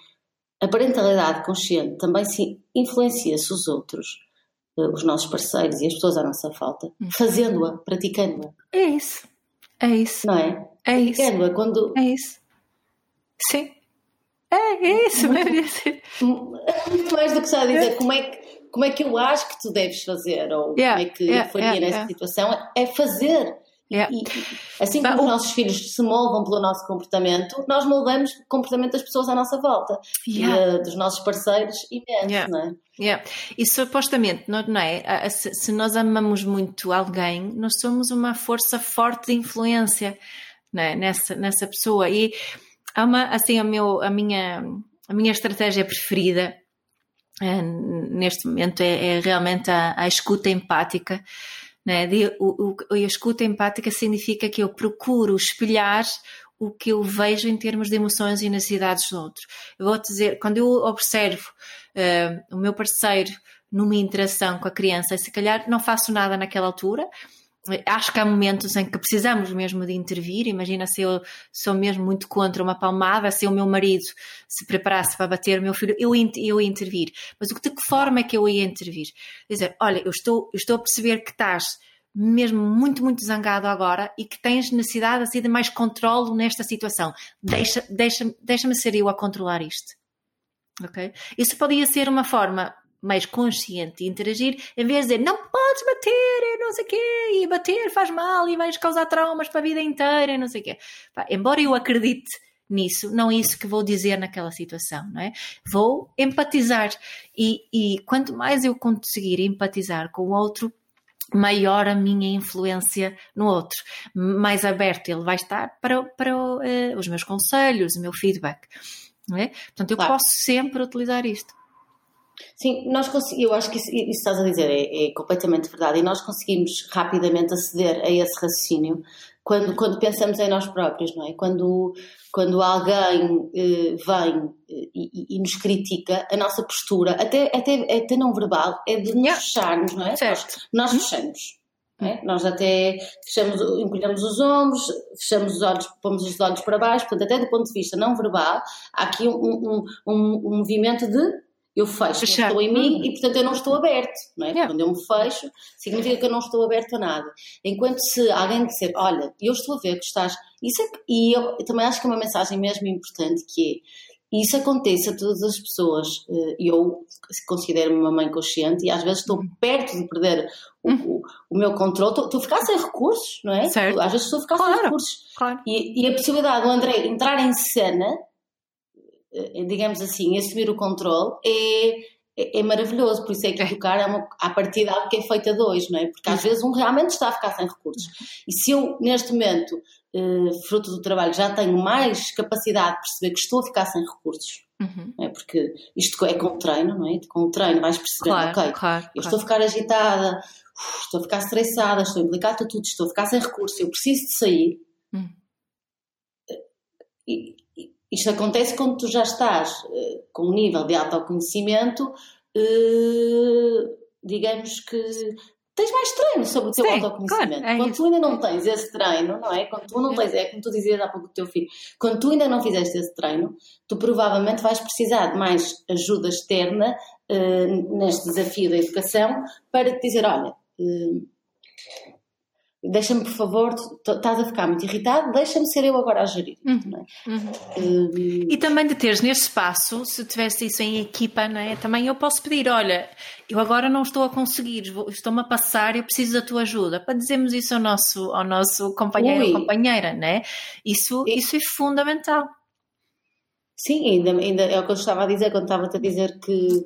é a parentalidade consciente também se influencia-se os outros, eh, os nossos parceiros e as pessoas à nossa falta, hum. fazendo-a, praticando-a. É isso. É isso. Não é? É isso. Praticando-a quando. É isso. Sim. É, é isso. Muito, muito mais do que só dizer como é que como é que eu acho que tu deves fazer ou yeah, como é que yeah, faria yeah, nessa situação é fazer Yeah. E, assim como os nossos filhos se moldam pelo nosso comportamento, nós moldamos o comportamento das pessoas à nossa volta, yeah. e, dos nossos parceiros imenso, yeah. não é? Yeah. E supostamente, não, não é? Se, se, nós amamos muito alguém, nós somos uma força forte de influência é? nessa, nessa pessoa. E há uma, assim, a, meu, a, minha, a minha estratégia preferida é, neste momento é, é realmente a, a escuta empática né? De, o, o, a escuta empática significa que eu procuro espelhar o que eu vejo em termos de emoções e necessidades do outro. Eu vou dizer, quando eu observo uh, o meu parceiro numa interação com a criança, se calhar não faço nada naquela altura, acho que há momentos em que precisamos mesmo de intervir. Imagina se eu sou mesmo muito contra uma palmada, se o meu marido se preparasse para bater o meu filho, eu, eu ia intervir. Mas de que forma é que eu ia intervir? Dizer, olha, eu estou, eu estou a perceber que estás mesmo muito, muito zangado agora e que tens necessidade assim, de mais controle nesta situação. Deixa, deixa, deixa-me ser eu a controlar isto. Ok? Isso podia ser uma forma mais consciente e interagir, em vez de dizer não podes bater, não sei o quê, e bater faz mal e vais causar traumas para a vida inteira, não sei o quê. Pá, embora eu acredite nisso, não é isso que vou dizer naquela situação, não é? Vou empatizar e, e quanto mais eu conseguir empatizar com o outro, maior a minha influência no outro, mais aberto ele vai estar para, para uh, os meus conselhos, o meu feedback. Não é? Portanto, eu claro. posso sempre utilizar isto. Sim, nós eu acho que isso, isso estás a dizer é, é, completamente verdade e nós conseguimos rapidamente aceder a esse raciocínio quando, quando pensamos em nós próprios, não é? Quando, quando alguém eh, vem eh, e, e, nos critica, a nossa postura, até, até, até não verbal, é de nos yeah. fecharmos, não é? Certo. Nós, nós uhum. fechamos. É? Nós até fechamos, encolhemos os ombros, fechamos os olhos, pomos os olhos para baixo, portanto, até do ponto de vista não verbal, há aqui um, um, um, um movimento de eu fecho, Fechar. estou em mim e portanto eu não estou aberto, não é? Yeah. Quando eu me fecho, significa que eu não estou aberto a nada. Enquanto se alguém disser, olha, eu estou a ver que estás. Isso é, e eu, eu também acho que é uma mensagem mesmo importante que é isso acontece a todas as pessoas. Eh, eu considero-me uma mãe consciente e às vezes estou uhum. perto de perder o, uhum. o, o meu controle. Estou, estou a ficar sem recursos, não é? Certo. Às vezes estou a ficar claro. sem recursos. Claro. E, e, a possibilidade do André entrar em cena, digamos assim, assumir o controle, é, é, é maravilhoso. Por isso é que é. educar é uma, a partir de algo que é feito a dois, não é? Porque às uhum. vezes um realmente está a ficar sem recursos. E se eu, neste momento, eh, fruto do trabalho, já tenho mais capacidade de perceber que estou a ficar sem recursos. Uhum. É? Porque isto é com o treino, não é? Com o treino vais perceber, claro, ok, claro, eu claro. estou a ficar agitada, estou a ficar estressada, estou a implicar tudo, estou a ficar sem recursos, eu preciso de sair. Uhum. E, isto acontece quando tu já estás uh, com um nível de autoconhecimento, uh, digamos que tens mais treino sobre o teu Sim, autoconhecimento. Claro, é quando tu ainda não tens esse treino, não é? Quando tu não tens, é como tu dizias há pouco do teu filho, quando tu ainda não fizeste esse treino, tu provavelmente vais precisar de mais ajuda externa uh, neste desafio da educação para te dizer, olha, uh, deixa-me por favor, estás a ficar muito irritado, deixa-me ser eu agora a gerir. Uhum. É? Uhum. Uhum. E também de teres nesse espaço, se tivesse isso em equipa, não é? também eu posso pedir, olha, eu agora não estou a conseguir, estou-me a passar, eu preciso da tua ajuda, para dizermos isso ao nosso, ao nosso companheiro Ui. ou companheira, não é? Isso, e... isso é fundamental. Sim, ainda, ainda é o que eu estava a dizer quando estava-te a dizer que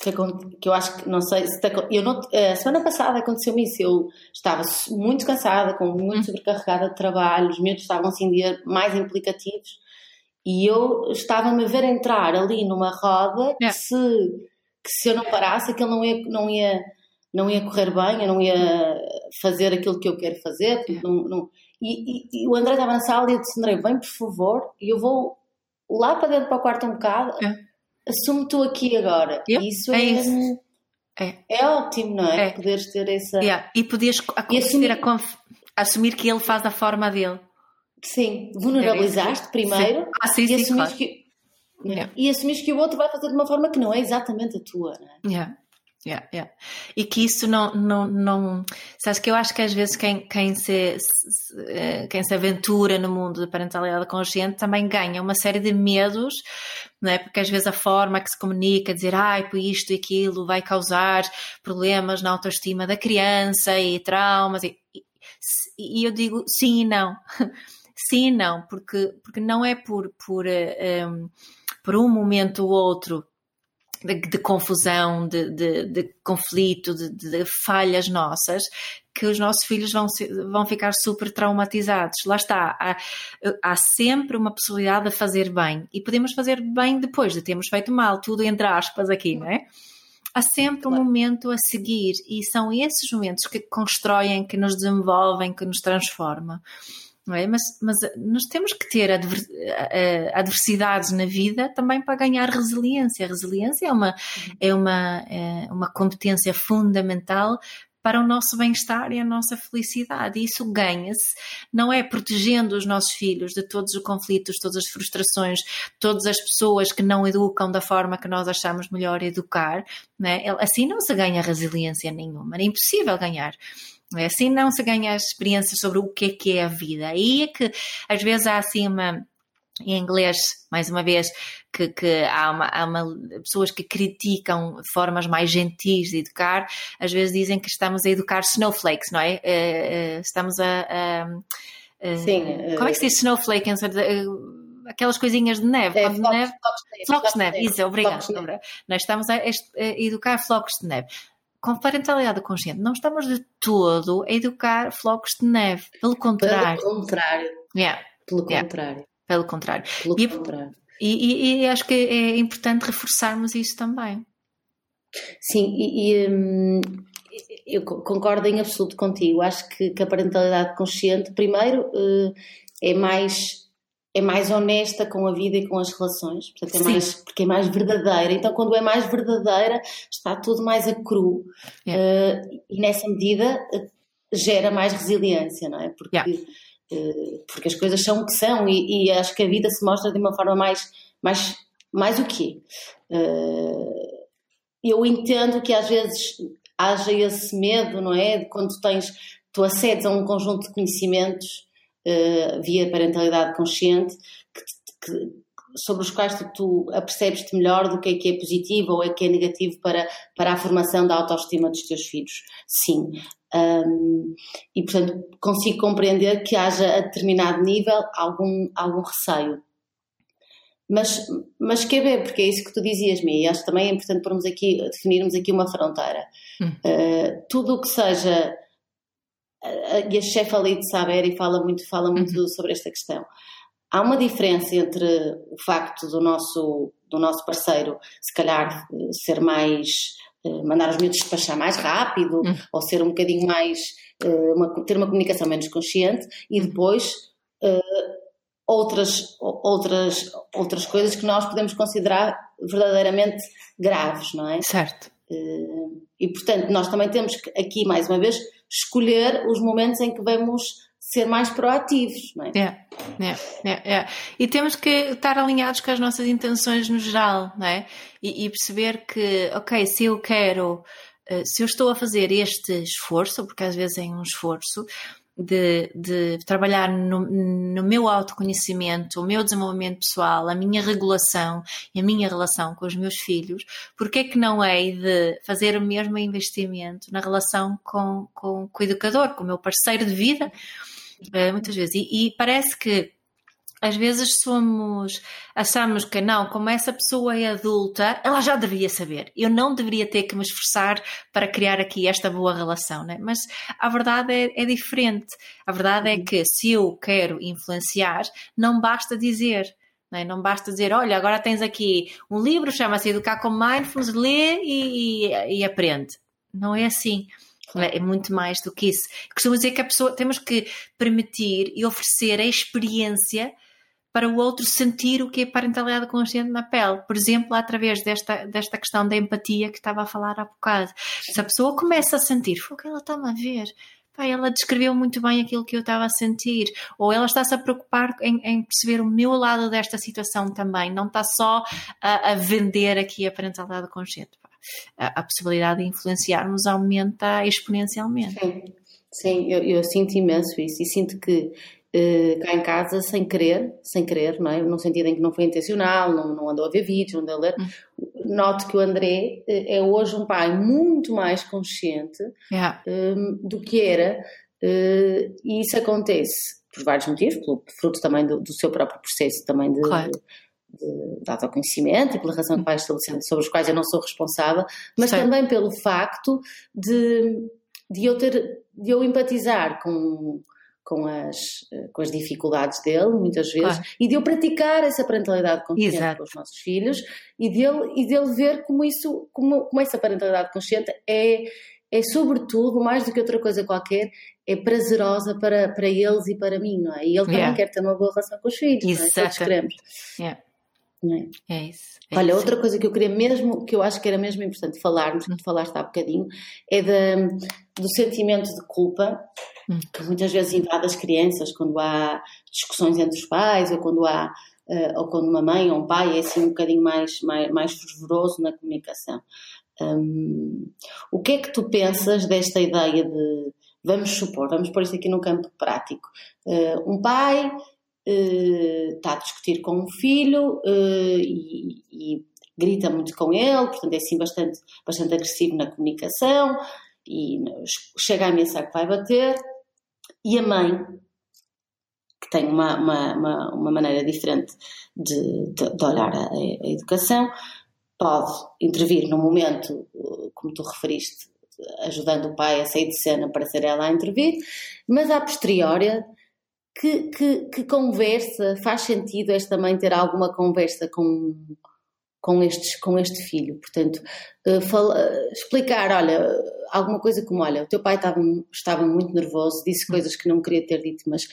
que, que, eu acho que não sei se eu não, a semana passada aconteceu-me isso eu estava muito cansada com muito hum. sobrecarregada de trabalho os meus estavam assim dia mais implicativos e eu estava-me a ver entrar ali numa roda que, é. se, que se eu não parasse aquilo não ia não ia não ia correr bem eu não ia fazer aquilo que eu quero fazer é. não, não, e, e, e, o André estava na sala e eu disse André vem por favor e eu vou lá para dentro para o quarto um bocado é assume tu aqui agora. Yep, isso é, é, isso. É. é ótimo, não é? é. Poderes ter essa. Yeah. E podias e assumir, conf... assumir que ele faz da forma dele. Sim, vulnerabilizaste primeiro sim. Ah, sim, e sim, claro. que. Yeah. E assumiste que o outro vai fazer de uma forma que não é exatamente a tua, não é? Yeah. Yeah, yeah. E que isso não, não, não. Sabes que eu acho que às vezes quem, quem, se, eh, quem se aventura no mundo da parentalidade consciente também ganha uma série de medos, não é? Porque às vezes a forma que se comunica, dizer ai, por isto e aquilo vai causar problemas na autoestima da criança e traumas. E, e eu digo sim e não. sim e não, porque, porque não é por, por, um, eh, por um momento ou outro de, de confusão, de, de, de conflito, de, falhas nossas, que os nossos filhos vão, vão ficar super traumatizados. Lá está, há, há, sempre uma possibilidade de fazer bem e podemos fazer bem depois de termos feito mal, tudo entre aspas aqui, não é? Há sempre um momento a seguir e são esses momentos que constroem, que nos desenvolvem, que nos transformam não é? Mas, mas nós temos que ter adversidades na vida também para ganhar resiliência. A resiliência é uma, é uma, é uma competência fundamental para o nosso bem-estar e a nossa felicidade. E isso ganha-se, não é protegendo os nossos filhos de todos os conflitos, todas as frustrações, todas as pessoas que não educam da forma que nós achamos melhor educar. Não é? Assim não se ganha resiliência nenhuma, é impossível ganhar. É assim não se ganha experiência sobre o que é que é a vida. Aí é que às vezes há assim uma em inglês, mais uma vez, que, que há, uma, há uma, pessoas que criticam formas mais gentis de educar, às vezes dizem que estamos a educar snowflakes, não é? Uh, uh, estamos a. Uh, Sim. Como é que se diz snowflake? aquelas coisinhas de neve. É, flocos, neve. Flocos de neve, isso, obrigado. Nós estamos a, a educar flocos de neve com parentalidade consciente, não estamos de todo a educar flocos de neve. Pelo contrário. Pelo contrário. Yeah. Pelo yeah. contrário. Pelo contrário. Pelo e, contrário. E, e, e, acho que é importante reforçarmos isso também. Sim, e, hum, eu concordo em absoluto contigo. Acho que, que a parentalidade consciente, primeiro, é mais é mais honesta com a vida e com as relações, portanto é mais, porque é mais verdadeira. Então, quando é mais verdadeira, está tudo mais a cru yeah. uh, e nessa medida gera mais resiliência, não é? Porque, yeah. Porque as coisas são o que são e, e, acho que a vida se mostra de uma forma mais, mais, mais o quê? Uh, eu entendo que às vezes haja esse medo, não é? Quando tens, tu acedes a um conjunto de conhecimentos uh, via parentalidade consciente, que, que, sobre os quais tu, tu apercebes-te melhor do que é que é positivo ou é que é negativo para, para a formação da autoestima dos teus filhos. Sim. Um, e, portanto, consigo compreender que haja a determinado nível algum, algum receio. Mas, mas quer ver, porque é isso que tu dizias, Mia, e acho que também é importante pormos aqui, definirmos aqui uma fronteira. Hum. Uh, tudo o que seja e a chefe ali de Saber e fala muito, fala muito uhum. sobre esta questão. Há uma diferença entre o facto do nosso, do nosso parceiro, se calhar, ser mais. Eh, mandar os miúdos despachar mais rápido uhum. ou ser um bocadinho mais. Eh, uma, ter uma comunicação menos consciente e uhum. depois uh, outras, outras, outras coisas que nós podemos considerar verdadeiramente graves, não é? Certo. E portanto, nós também temos que, aqui, mais uma vez, escolher os momentos em que vamos ser mais proativos, não é? É, é, é, é. E temos que estar alinhados com as nossas intenções no geral, não é? E, e perceber que, ok, se eu quero, eh, se eu estou a fazer este esforço, porque às vezes é um esforço, de, de trabalhar no, no, meu autoconhecimento, o meu desenvolvimento pessoal, a minha regulação e a minha relação com os meus filhos, porque é que não é de fazer o mesmo investimento na relação com, com, com o educador, com o meu parceiro de vida, eh, muitas vezes. E, e parece que às vezes somos, achamos que não, como essa pessoa é adulta, ela já deveria saber. Eu não deveria ter que me esforçar para criar aqui esta boa relação, né? Mas a verdade é, é diferente. A verdade é que se eu quero influenciar, não basta dizer. Não, é? não basta dizer, olha, agora tens aqui um livro, chama-se Educar com Mindfulness, lê e, e, e aprende. Não é assim. É? é muito mais do que isso. Costumo dizer que a pessoa temos que permitir e oferecer a experiência para o outro sentir o que é parentalidade consciente na pele. Por exemplo, através desta, desta questão da empatia que estava a falar há bocado. Se a pessoa começa a sentir, foi o que ela está-me a ver. Ela descreveu muito bem aquilo que eu estava a sentir. Ou ela está-se a preocupar em, em, perceber o meu lado desta situação também. Não está só a, a vender aqui a parentalidade consciente. A, a, possibilidade de influenciarmos aumenta exponencialmente. Sim, Sim eu, eu sinto imenso isso. E sinto que Uh, cá em casa sem querer, sem querer, não é? No sentido em que não foi intencional, não, não andou a ver vídeos, não andou a ler. Hum. Noto que o André uh, é hoje um pai muito mais consciente yeah. Ehm, do que era, uh, e isso acontece por vários motivos, pelo fruto também do, do seu próprio processo também de, claro. de, de autoconhecimento e pela razão que vai estabelecendo, sobre os quais eu não sou responsável, mas também pelo facto de, de eu ter, de eu empatizar com com as, com as dificuldades dele, muitas vezes, claro. e de eu praticar essa parentalidade consciente com os nossos filhos e dele, e dele ver como isso, como, como essa parentalidade consciente é, é sobretudo, mais do que outra coisa qualquer, é prazerosa para, para eles e para mim, não é? E ele também yeah. quer ter uma boa relação com os filhos, Exato. não é? Todos queremos. Yeah. É? é? isso. É Olha, isso. outra coisa que eu queria mesmo, que eu acho que era mesmo importante falarmos, que tu falaste há bocadinho, é de, do sentimento de culpa hum. que muitas vezes invade as crianças quando há discussões entre os pais ou quando há uh, ou quando uma mãe ou um pai é assim um bocadinho mais, mais, mais fervoroso na comunicação. Um, o que é que tu pensas desta ideia de, vamos supor, vamos pôr isto aqui no campo prático, uh, um pai está a discutir com um filho uh, e, e, grita muito com ele, portanto é assim bastante, bastante agressivo na comunicação e chega a ameaçar que vai bater e a mãe que tem uma, uma, uma, uma maneira diferente de, de, de olhar a, a, educação pode intervir no momento, eh, como tu referiste, ajudando o pai a sair de cena para ser ela a intervir, mas a posteriori que, que, que, conversa, faz sentido esta mãe ter alguma conversa com, com, estes, com este filho. Portanto, uh, fala, explicar, olha, alguma coisa como, olha, o teu pai estava, estava muito nervoso, disse coisas que não queria ter dito, mas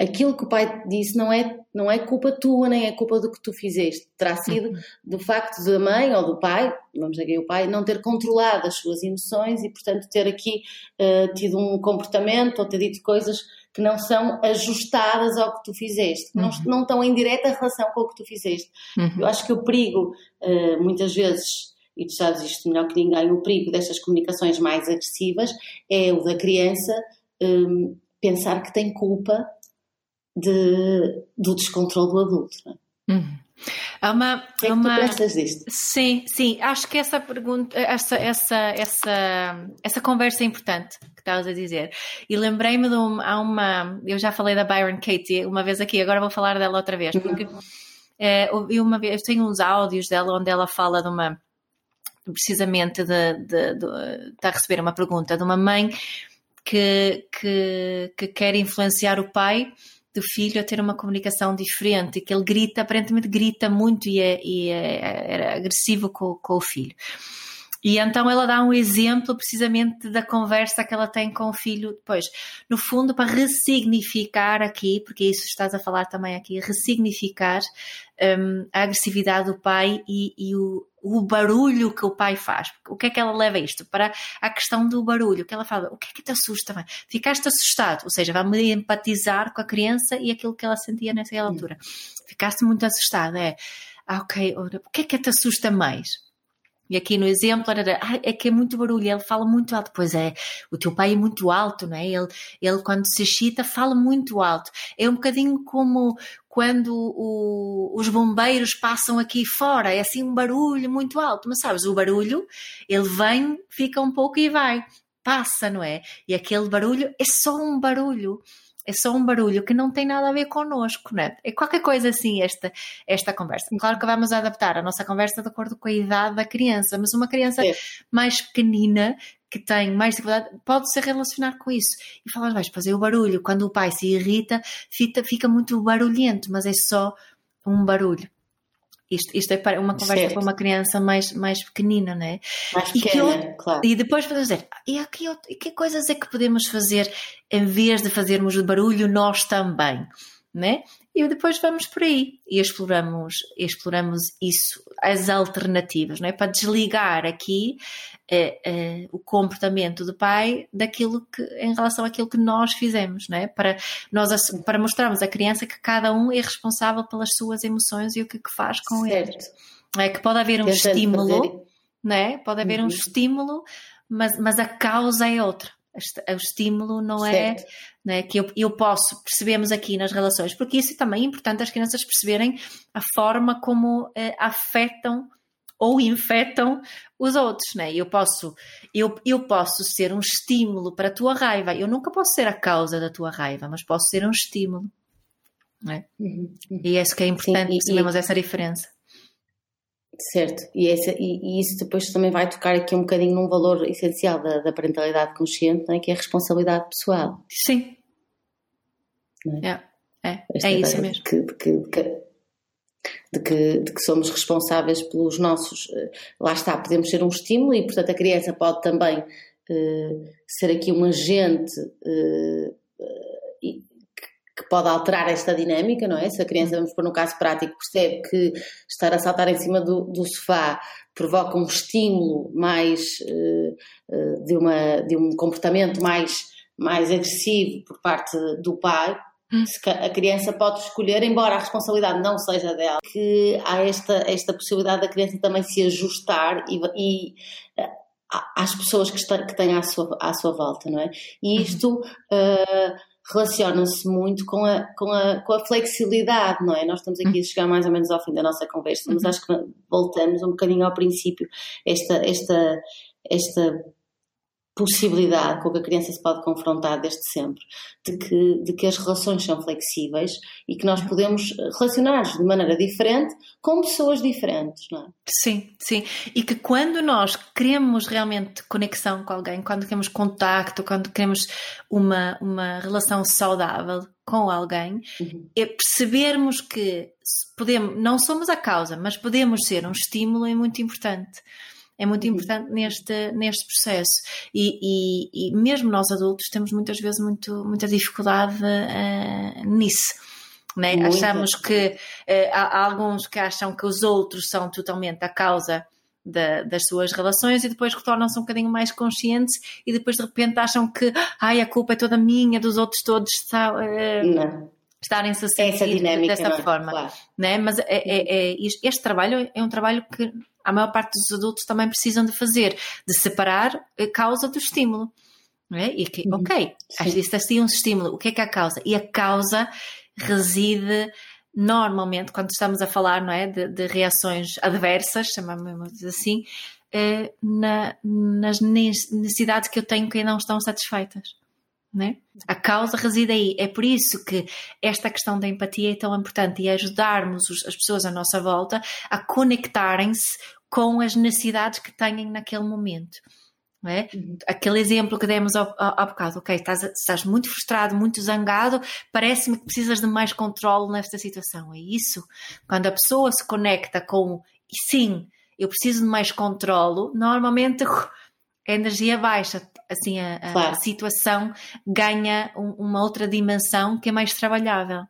aquilo que o pai disse não é, não é culpa tua, nem é culpa do que tu fizeste. Terá sido do facto da mãe ou do pai, vamos dizer o pai, não ter controlado as suas emoções e, portanto, ter aqui uh, tido um comportamento ou ter dito coisas que não são ajustadas ao que tu fizeste, uhum. não, não estão em direta relação com o que tu fizeste. Uhum. Eu acho que o perigo, uh, muitas vezes, e tu sabes isto melhor que ninguém, o perigo destas comunicações mais agressivas é o da criança um, pensar que tem culpa de, do descontrole do adulto. É? Uhum. Há uma, é que uma... pensas disto? Sim, sim, acho que essa pergunta, essa, essa, essa, essa conversa é importante que estavas a dizer. E lembrei-me de uma, há uma, eu já falei da Byron Katie uma vez aqui, agora vou falar dela outra vez, porque uhum. é, eu, uma vez, eu tenho uns áudios dela onde ela fala de uma, precisamente de, de, de, de a receber uma pergunta de uma mãe que, que, que quer influenciar o pai do filho a ter uma comunicação diferente, que ele grita, aparentemente grita muito e é, e é, é agressivo com, com o filho. E então ela dá um exemplo precisamente da conversa que ela tem com o filho depois. No fundo, para ressignificar aqui, porque isso estás a falar também aqui, ressignificar um, a agressividade do pai e, e o, o, barulho que o pai faz. O que é que ela leva isto? Para a questão do barulho, que ela fala, o que é que te assusta? Mãe? Ficaste assustado, ou seja, vai-me empatizar com a criança e aquilo que ela sentia nessa altura. Ficaste muito assustado, é, ah, ok, o que é que te assusta mais? E aqui no exemplo era, ah, é que é muito barulho, ele fala muito alto. Pois é, o teu pai é muito alto, não é? Ele, ele quando se excita fala muito alto. É um bocadinho como quando o, os bombeiros passam aqui fora, é assim um barulho muito alto. Mas sabes, o barulho, ele vem, fica um pouco e vai. Passa, não é? E aquele barulho é só um barulho é só um barulho que não tem nada a ver connosco, né? É qualquer coisa assim esta, esta conversa. Claro que vamos adaptar a nossa conversa de acordo com a idade da criança, mas uma criança é. mais pequenina que tem mais dificuldade pode se relacionar com isso e falar, vais fazer o barulho. Quando o pai se irrita, fica, fica muito barulhento, mas é só um barulho. Isto, isto é uma conversa certo. para uma criança mais, mais pequenina, não é? Mais pequena, e, claro. E depois podemos dizer, e, aqui, e que coisas é que podemos fazer em vez de fazermos o barulho nós também, né? E depois vamos por aí e exploramos, exploramos isso, as alternativas, não é? Para desligar aqui é, é, o comportamento do pai daquilo que, em relação àquilo que nós fizemos, não é? Para, nós, para mostrarmos à criança que cada um é responsável pelas suas emoções e o que, que faz com certo. eles. É que pode haver um Tentando estímulo, não é? Pode haver uhum. um estímulo, mas, mas a causa é outra. O estímulo não é, não é que eu, eu posso, percebemos aqui nas relações, porque isso também é importante as crianças perceberem a forma como eh, afetam ou infectam os outros, né? Eu posso, eu, eu posso ser um estímulo para a tua raiva. Eu nunca posso ser a causa da tua raiva, mas posso ser um estímulo. Né? Uhum. E é isso que é importante, percebemos essa diferença. Certo, e, essa, e, e, isso depois também vai tocar aqui um bocadinho num valor essencial da, da parentalidade consciente, é? que é a responsabilidade pessoal. Sim. É, é, é isso mesmo. Que, que, que, de que, de que somos responsáveis pelos nossos. Eh, lá está, podemos ser um estímulo e, portanto, a criança pode também uh, ser aqui um agente uh, que pode alterar esta dinâmica, não é? Se a criança, vamos pôr no caso prático, percebe que estar a saltar em cima do, do sofá provoca um estímulo mais uh, de, uma, de um comportamento mais, mais agressivo por parte do pai, a criança pode escolher, embora a responsabilidade não seja dela, que há esta, esta possibilidade da criança também se ajustar e, e às pessoas que, está, que têm à sua, à sua volta, não é? E isto uh, relaciona-se muito com a, com, a, com a flexibilidade, não é? Nós estamos aqui a chegar mais ou menos ao fim da nossa conversa, mas uhum. acho que voltamos um bocadinho ao princípio. Esta, esta, esta possibilidade com que a criança se pode confrontar desde sempre, de que, de que as relações são flexíveis e que nós podemos relacionar-nos de maneira diferente com pessoas diferentes, não é? Sim, sim. E que quando nós queremos realmente conexão com alguém, quando queremos contacto, quando queremos uma, uma relação saudável, com alguém, uhum. é percebermos que podemos, não somos a causa, mas podemos ser um estímulo é muito importante. É muito uhum. importante neste, neste processo. E, e, e, mesmo nós adultos temos muitas vezes muito, muita dificuldade uh, nisso. Né? Achamos que uh, há alguns que acham que os outros são totalmente a causa da, das suas relações e depois retornam-se um bocadinho mais conscientes e depois de repente acham que ai, a culpa é toda minha, dos outros todos está, uh, estarem-se a sentir dessa não, é? forma. Claro. Né? Mas é, é, é, este trabalho é um trabalho que a maior parte dos adultos também precisam de fazer, de separar a causa do estímulo. É? E que, uhum. ok, isto assim um estímulo, o que é que é a causa? E a causa reside normalmente, quando estamos a falar não é, de, de reações adversas, chamamos assim, eh, na, nas necessidades que eu tenho que não estão satisfeitas. Né? A causa reside aí. É por isso que esta questão da empatia é tão importante e ajudarmos as pessoas à nossa volta a conectarem-se com as necessidades que têm naquele momento. É? Uhum. Aquele exemplo que demos ao, ao, ao bocado, ok, estás, estás, muito frustrado, muito zangado, parece-me que precisas de mais controle nesta situação. É isso. Quando a pessoa se conecta com sim, eu preciso de mais controle, normalmente a energia baixa, assim a, a claro. situação ganha um, uma outra dimensão que é mais trabalhável.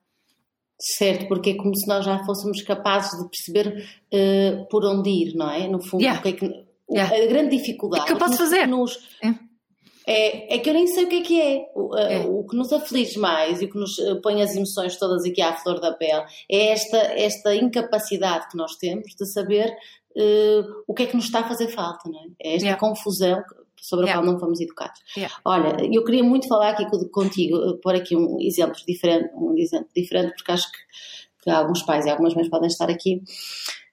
Certo, porque é como se nós já fôssemos capazes de perceber uh, por onde ir, não é? No fundo, yeah. o que é que Yeah. A grande dificuldade. O que eu posso fazer? Nos, é. É, é, que eu nem sei o que é que é. O, é. o que nos aflige mais e o que nos eh, põe as emoções todas aqui à flor da pele é esta, esta incapacidade que nós temos de saber uh, o que é que nos está a fazer falta, não é? É esta yeah. confusão sobre a yeah. qual não fomos educados. Yeah. Olha, eu queria muito falar aqui contigo, eh, pôr aqui um exemplo diferente, um exemplo diferente, porque acho que, que alguns pais e algumas mães podem estar aqui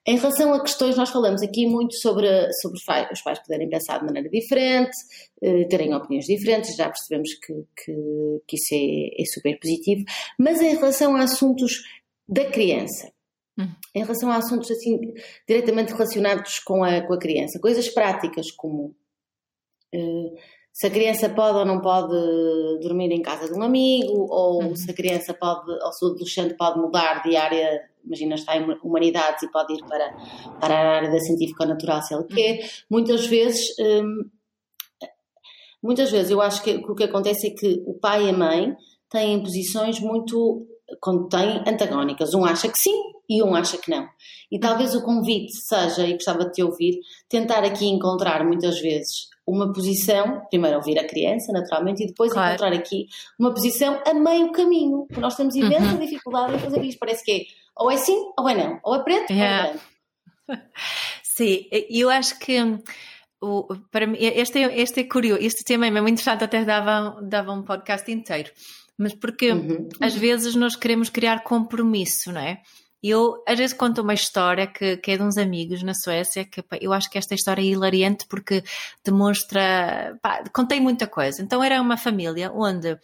em relação a questões, nós falamos aqui muito sobre, sobre os pais poderem pensar de maneira diferente, eh, terem opiniões diferentes, já percebemos que, que, que isso é, é, super positivo, mas em relação a assuntos da criança, hum. em relação a assuntos assim diretamente relacionados com a, com a criança, coisas práticas como se a criança pode ou não pode dormir em casa de um amigo, ou uhum. se a criança pode, ou se o adolescente pode mudar de área imagina, está em humanidades e pode ir para, para a área da científica ou natural se ele quer. Muitas vezes, hum, muitas vezes eu acho que, o que acontece é que o pai e a mãe têm posições muito, quando têm, antagónicas. Um acha que sim e um acha que não. E talvez o convite seja, e gostava de te ouvir, tentar aqui encontrar muitas vezes uma posição, primeiro ouvir a criança, naturalmente, e depois claro. encontrar aqui uma posição a meio caminho. Porque nós temos imensa uhum. dificuldade em fazer isto. Parece que é ou é sim ou é não. Ou é preto yeah. ou é branco. Sim, eu acho que o, para mim, este, é, este é curioso, este tema é muito interessante, até dava, dava um podcast inteiro. Mas porque uhum. às vezes nós queremos criar compromisso, não é? Eu às vezes conto uma história que, que é de uns amigos na Suécia, que pá, eu acho que esta história é hilariante porque demonstra. Pá, contei muita coisa. Então era uma família onde uh,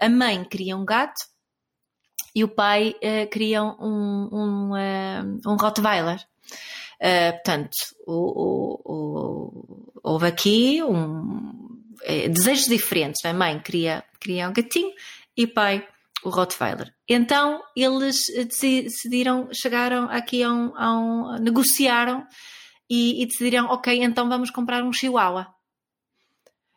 a mãe queria um gato e o pai uh, queria um, um, uh, um Rottweiler. Uh, portanto, o, o, o, houve aqui um, desejos diferentes. A mãe queria, queria um gatinho e o pai o Rottweiler. Então eles decidiram, chegaram aqui a um, a um negociaram e, e, decidiram, ok, então vamos comprar um Chihuahua.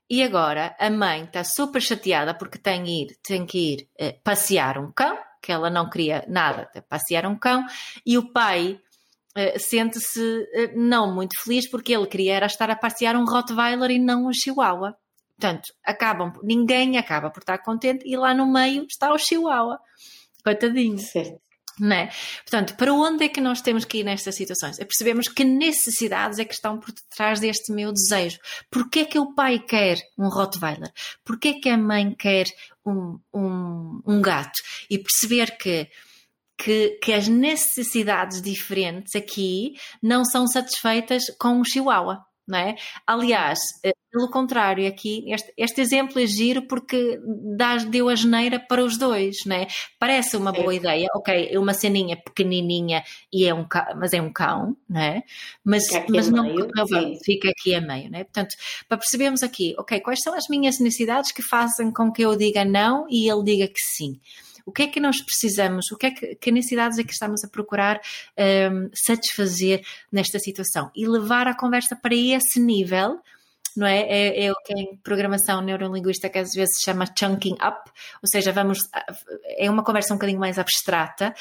E agora a mãe está super chateada porque tem, ir, tem que ir uh, passear um cão que ela não queria nada passear um cão, e o pai uh, sente-se uh, não muito feliz porque ele queria estar a passear um Rottweiler e não um Chihuahua. Portanto, acabam, ninguém acaba por estar contente e lá no meio está o Chihuahua. Coitadinho. Certo. Né? Portanto, para onde é que nós temos que ir nestas situações? É percebemos que necessidades é que estão por detrás deste meu desejo. Porquê é que o pai quer um Rottweiler? Porquê é que a mãe quer um, um, um gato? E perceber que, que, que as necessidades diferentes aqui não são satisfeitas com um chihuahua. Não é? Aliás, eh, pelo contrário, aqui este, este exemplo é giro porque dá, deu a geneira para os dois, não é? Parece uma boa ideia, ok, é uma ceninha pequenininha e é um mas é um cão, não é? Mas, mas não meio, fica aqui a meio, não é? Portanto, para percebermos aqui, ok, quais são as minhas necessidades que fazem com que eu diga não e ele diga que sim? O que é que nós precisamos? O que é que, que necessidades é que estamos a procurar um, satisfazer nesta situação? E levar a conversa para esse nível, não é? É, é o que em programação neurolinguística às vezes se chama chunking up, ou seja, vamos é uma conversa um bocadinho mais abstrata,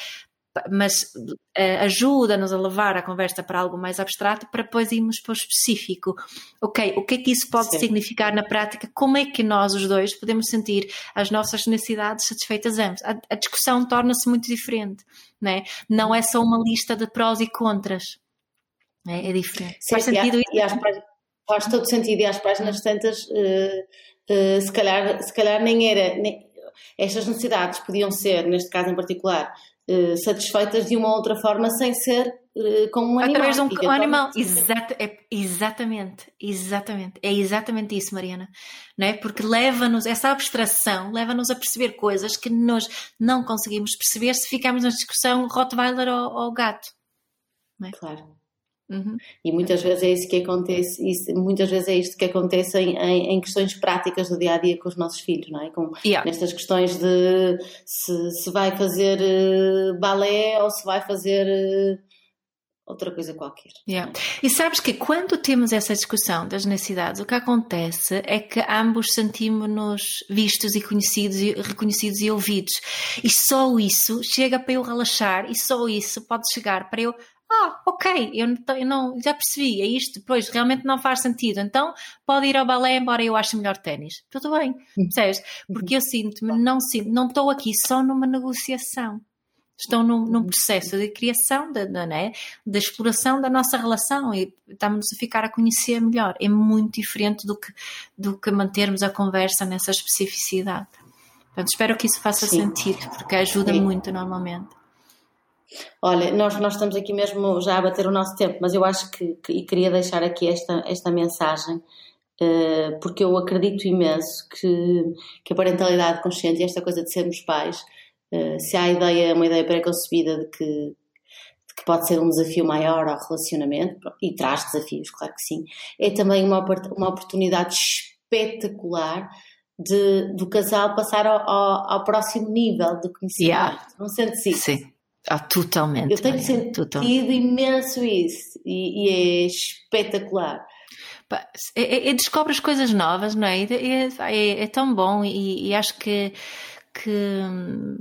mas uh, ajuda-nos a levar a conversa para algo mais abstrato para depois irmos para o específico. Ok, o que é que isso pode Sim. significar na prática? Como é que nós, os dois, podemos sentir as nossas necessidades satisfeitas ambos? A, a discussão torna-se muito diferente, não é? Não é só uma lista de prós e contras. É, é diferente. Sim, faz sentido e isso? faz todo sentido. E às páginas tantas, uh, uh, se, calhar, se calhar nem era. Nem, estas necessidades podiam ser, neste caso em particular, uh, satisfeitas de uma outra forma sem ser uh, com um animal. Através de um, um animal. Exato, é, exatamente, exatamente. É exatamente isso, Mariana. Não é? Porque leva-nos, essa abstração leva-nos a perceber coisas que nós não conseguimos perceber se ficarmos na discussão Rottweiler ou, ou gato. É? Claro. Uhum. E muitas vezes é isso que acontece, isso, muitas vezes é isto que acontece em, em, questões práticas do dia a dia com os nossos filhos, não é? Com, yeah. Nestas questões de se, se vai fazer uh, balé ou se vai fazer uh, outra coisa qualquer. Yeah. E sabes que quando temos essa discussão das necessidades, o que acontece é que ambos sentimos-nos vistos e conhecidos e reconhecidos e ouvidos. E só isso chega para eu relaxar e só isso pode chegar para eu ah, ok, eu não, eu não, já percebi, é isto, depois realmente não faz sentido, então pode ir ao balé embora eu ache melhor ténis. Tudo bem, uhum. percebes? Porque eu sinto-me, não sinto, não estou aqui só numa negociação. Estou num, num uhum. processo de criação, de, de, né, de exploração da nossa relação e estamos a ficar a conhecer melhor. É muito diferente do que, do que mantermos a conversa nessa especificidade. Portanto, espero que isso faça Sim. sentido, porque ajuda Sim. muito normalmente. Olha, nós, nós estamos aqui mesmo já a bater o nosso tempo, mas eu acho que, que e queria deixar aqui esta, esta mensagem, uh, porque eu acredito imenso que, que a parentalidade consciente e esta coisa de sermos pais, uh, se há ideia, uma ideia preconcebida de que, de que pode ser um desafio maior ao relacionamento, e traz desafios, claro que sim, é também uma, uma oportunidade espetacular de, do casal passar ao, ao, ao próximo nível de conhecimento. Yeah. Não sente-se isso? Sim. Ah, totalmente. Eu tenho sentido totalmente. imenso isso e, e é espetacular. É, é, é, descobres coisas novas, não é? É, é, é tão bom e, e, acho que, que hum,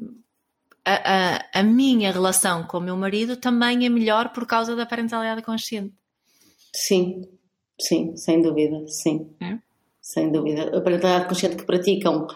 a, a, a, minha relação com o meu marido também é melhor por causa da parentalidade consciente. Sim, sim, sem dúvida, sim. É? Sem dúvida. A parentalidade consciente que praticam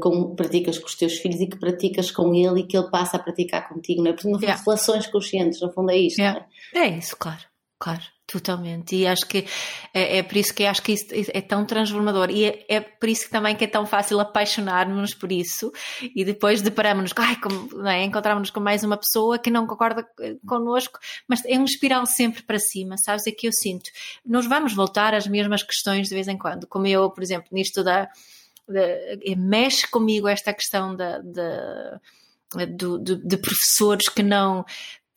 com, praticas com os teus filhos e que praticas com ele e que ele passa a praticar contigo, não é? Fundo, yeah. relações conscientes, no fundo é isto, yeah. é? É isso, claro, claro. Totalmente, e acho que é, é, por isso que acho que isso é tão transformador e é, é por isso que também que é tão fácil apaixonar-nos por isso e depois deparamos-nos, ai, como, é? encontramos-nos com mais uma pessoa que não concorda connosco, mas é um espiral sempre para cima, sabes? É que eu sinto. Nós vamos voltar às mesmas questões de vez em quando, como eu, por exemplo, nisto da mexe comigo esta questão de, de, de, de, professores que não.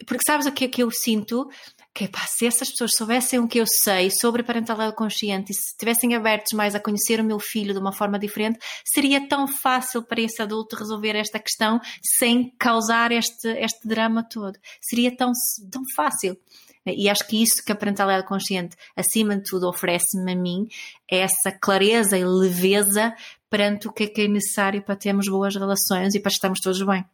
Porque sabes o que é que eu sinto? Que pá, se essas pessoas soubessem o que eu sei sobre a parentalidade consciente e se estivessem abertos mais a conhecer o meu filho de uma forma diferente, seria tão fácil para esse adulto resolver esta questão sem causar este, este drama todo. Seria tão, tão fácil. E acho que isso que a parentalidade consciente, acima de tudo, oferece-me a mim é essa clareza e leveza perante o que é que é necessário para termos boas relações e para estarmos todos bem.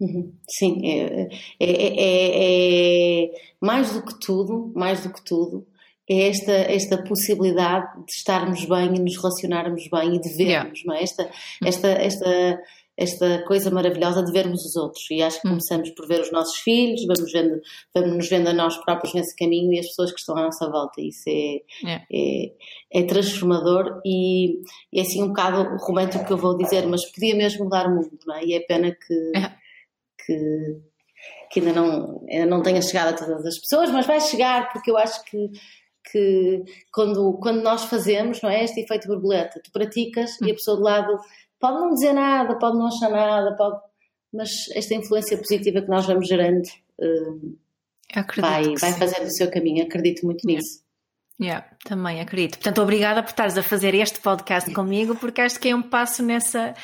Uhum. Sim, é, é, é, é, mais do que tudo, mais do que tudo, é esta, esta possibilidade de estarmos bem e nos relacionarmos bem e de vermos, não é? Esta, esta, esta esta coisa maravilhosa de vermos os outros. E acho que hum. começamos por ver os nossos filhos, vamos, vendo, vamos nos vendo a nós próprios nesse caminho e as pessoas que estão à nossa volta. Isso é, é. é, é transformador e é assim um bocado romântico que eu vou dizer, mas podia mesmo mudar o mundo, não é? E é pena que, é. que, que ainda, não, ainda não tenha chegado a todas as pessoas, mas vai chegar porque eu acho que que quando, quando nós fazemos, não é? Este efeito borboleta, tu praticas e a pessoa do lado pode não dizer nada, pode não achar nada, pode, mas esta influência positiva que nós vamos gerando uh, vai, vai fazendo o seu caminho. Acredito muito nisso. Yeah, também acredito. Portanto, obrigada por estares a fazer este podcast comigo, porque acho que é um passo nessa,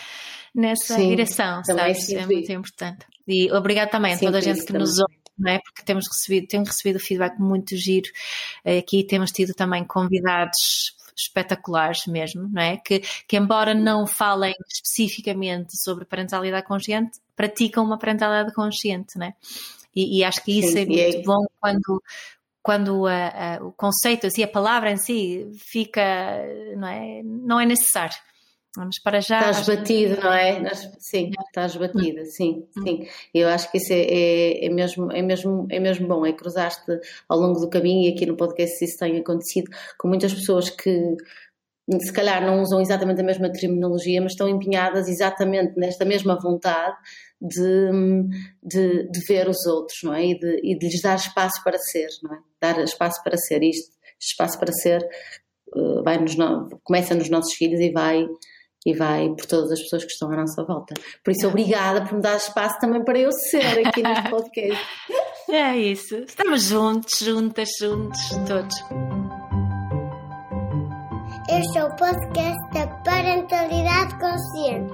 nessa Sim, direção, sabes? É muito importante. E obrigado também a toda a gente que também. nos ouve é? Porque temos recebido, tenho recebido feedback muito giro. Eh, aqui temos tido também convidados espetaculares mesmo, não é? Que, que embora não falem especificamente sobre parentalidade consciente, praticam uma parentalidade consciente, não é? E, e acho que isso Sim, é muito é... bom quando, quando a, a, o conceito assim, a palavra em si fica, não é, não é necessário. Vamos para já. Estás batido, não é? Sim, estás batida, sim, hum. sim. Eu acho que isso é, é, é, mesmo, é, mesmo, é mesmo bom, é cruzar-te ao longo do caminho e aqui no podcast isso tem acontecido com muitas pessoas que se calhar não usam exatamente a mesma terminologia, mas estão empenhadas exatamente nesta mesma vontade de, de, de ver os outros, não é? E de, e de lhes dar espaço para ser, não é? Dar espaço para ser isto, espaço para ser eh, vai nos, começa nos nossos filhos e vai e vai por todas as pessoas que estão à nossa volta. Por isso, obrigada por me dar espaço também para eu ser aqui neste podcast. É isso. Estamos juntos, juntas, juntos, todos. Este é o podcast da Parentalidade Consciente.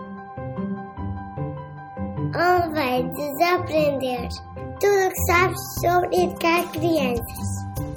Onde vai desaprender tudo o que sabes sobre educar crianças.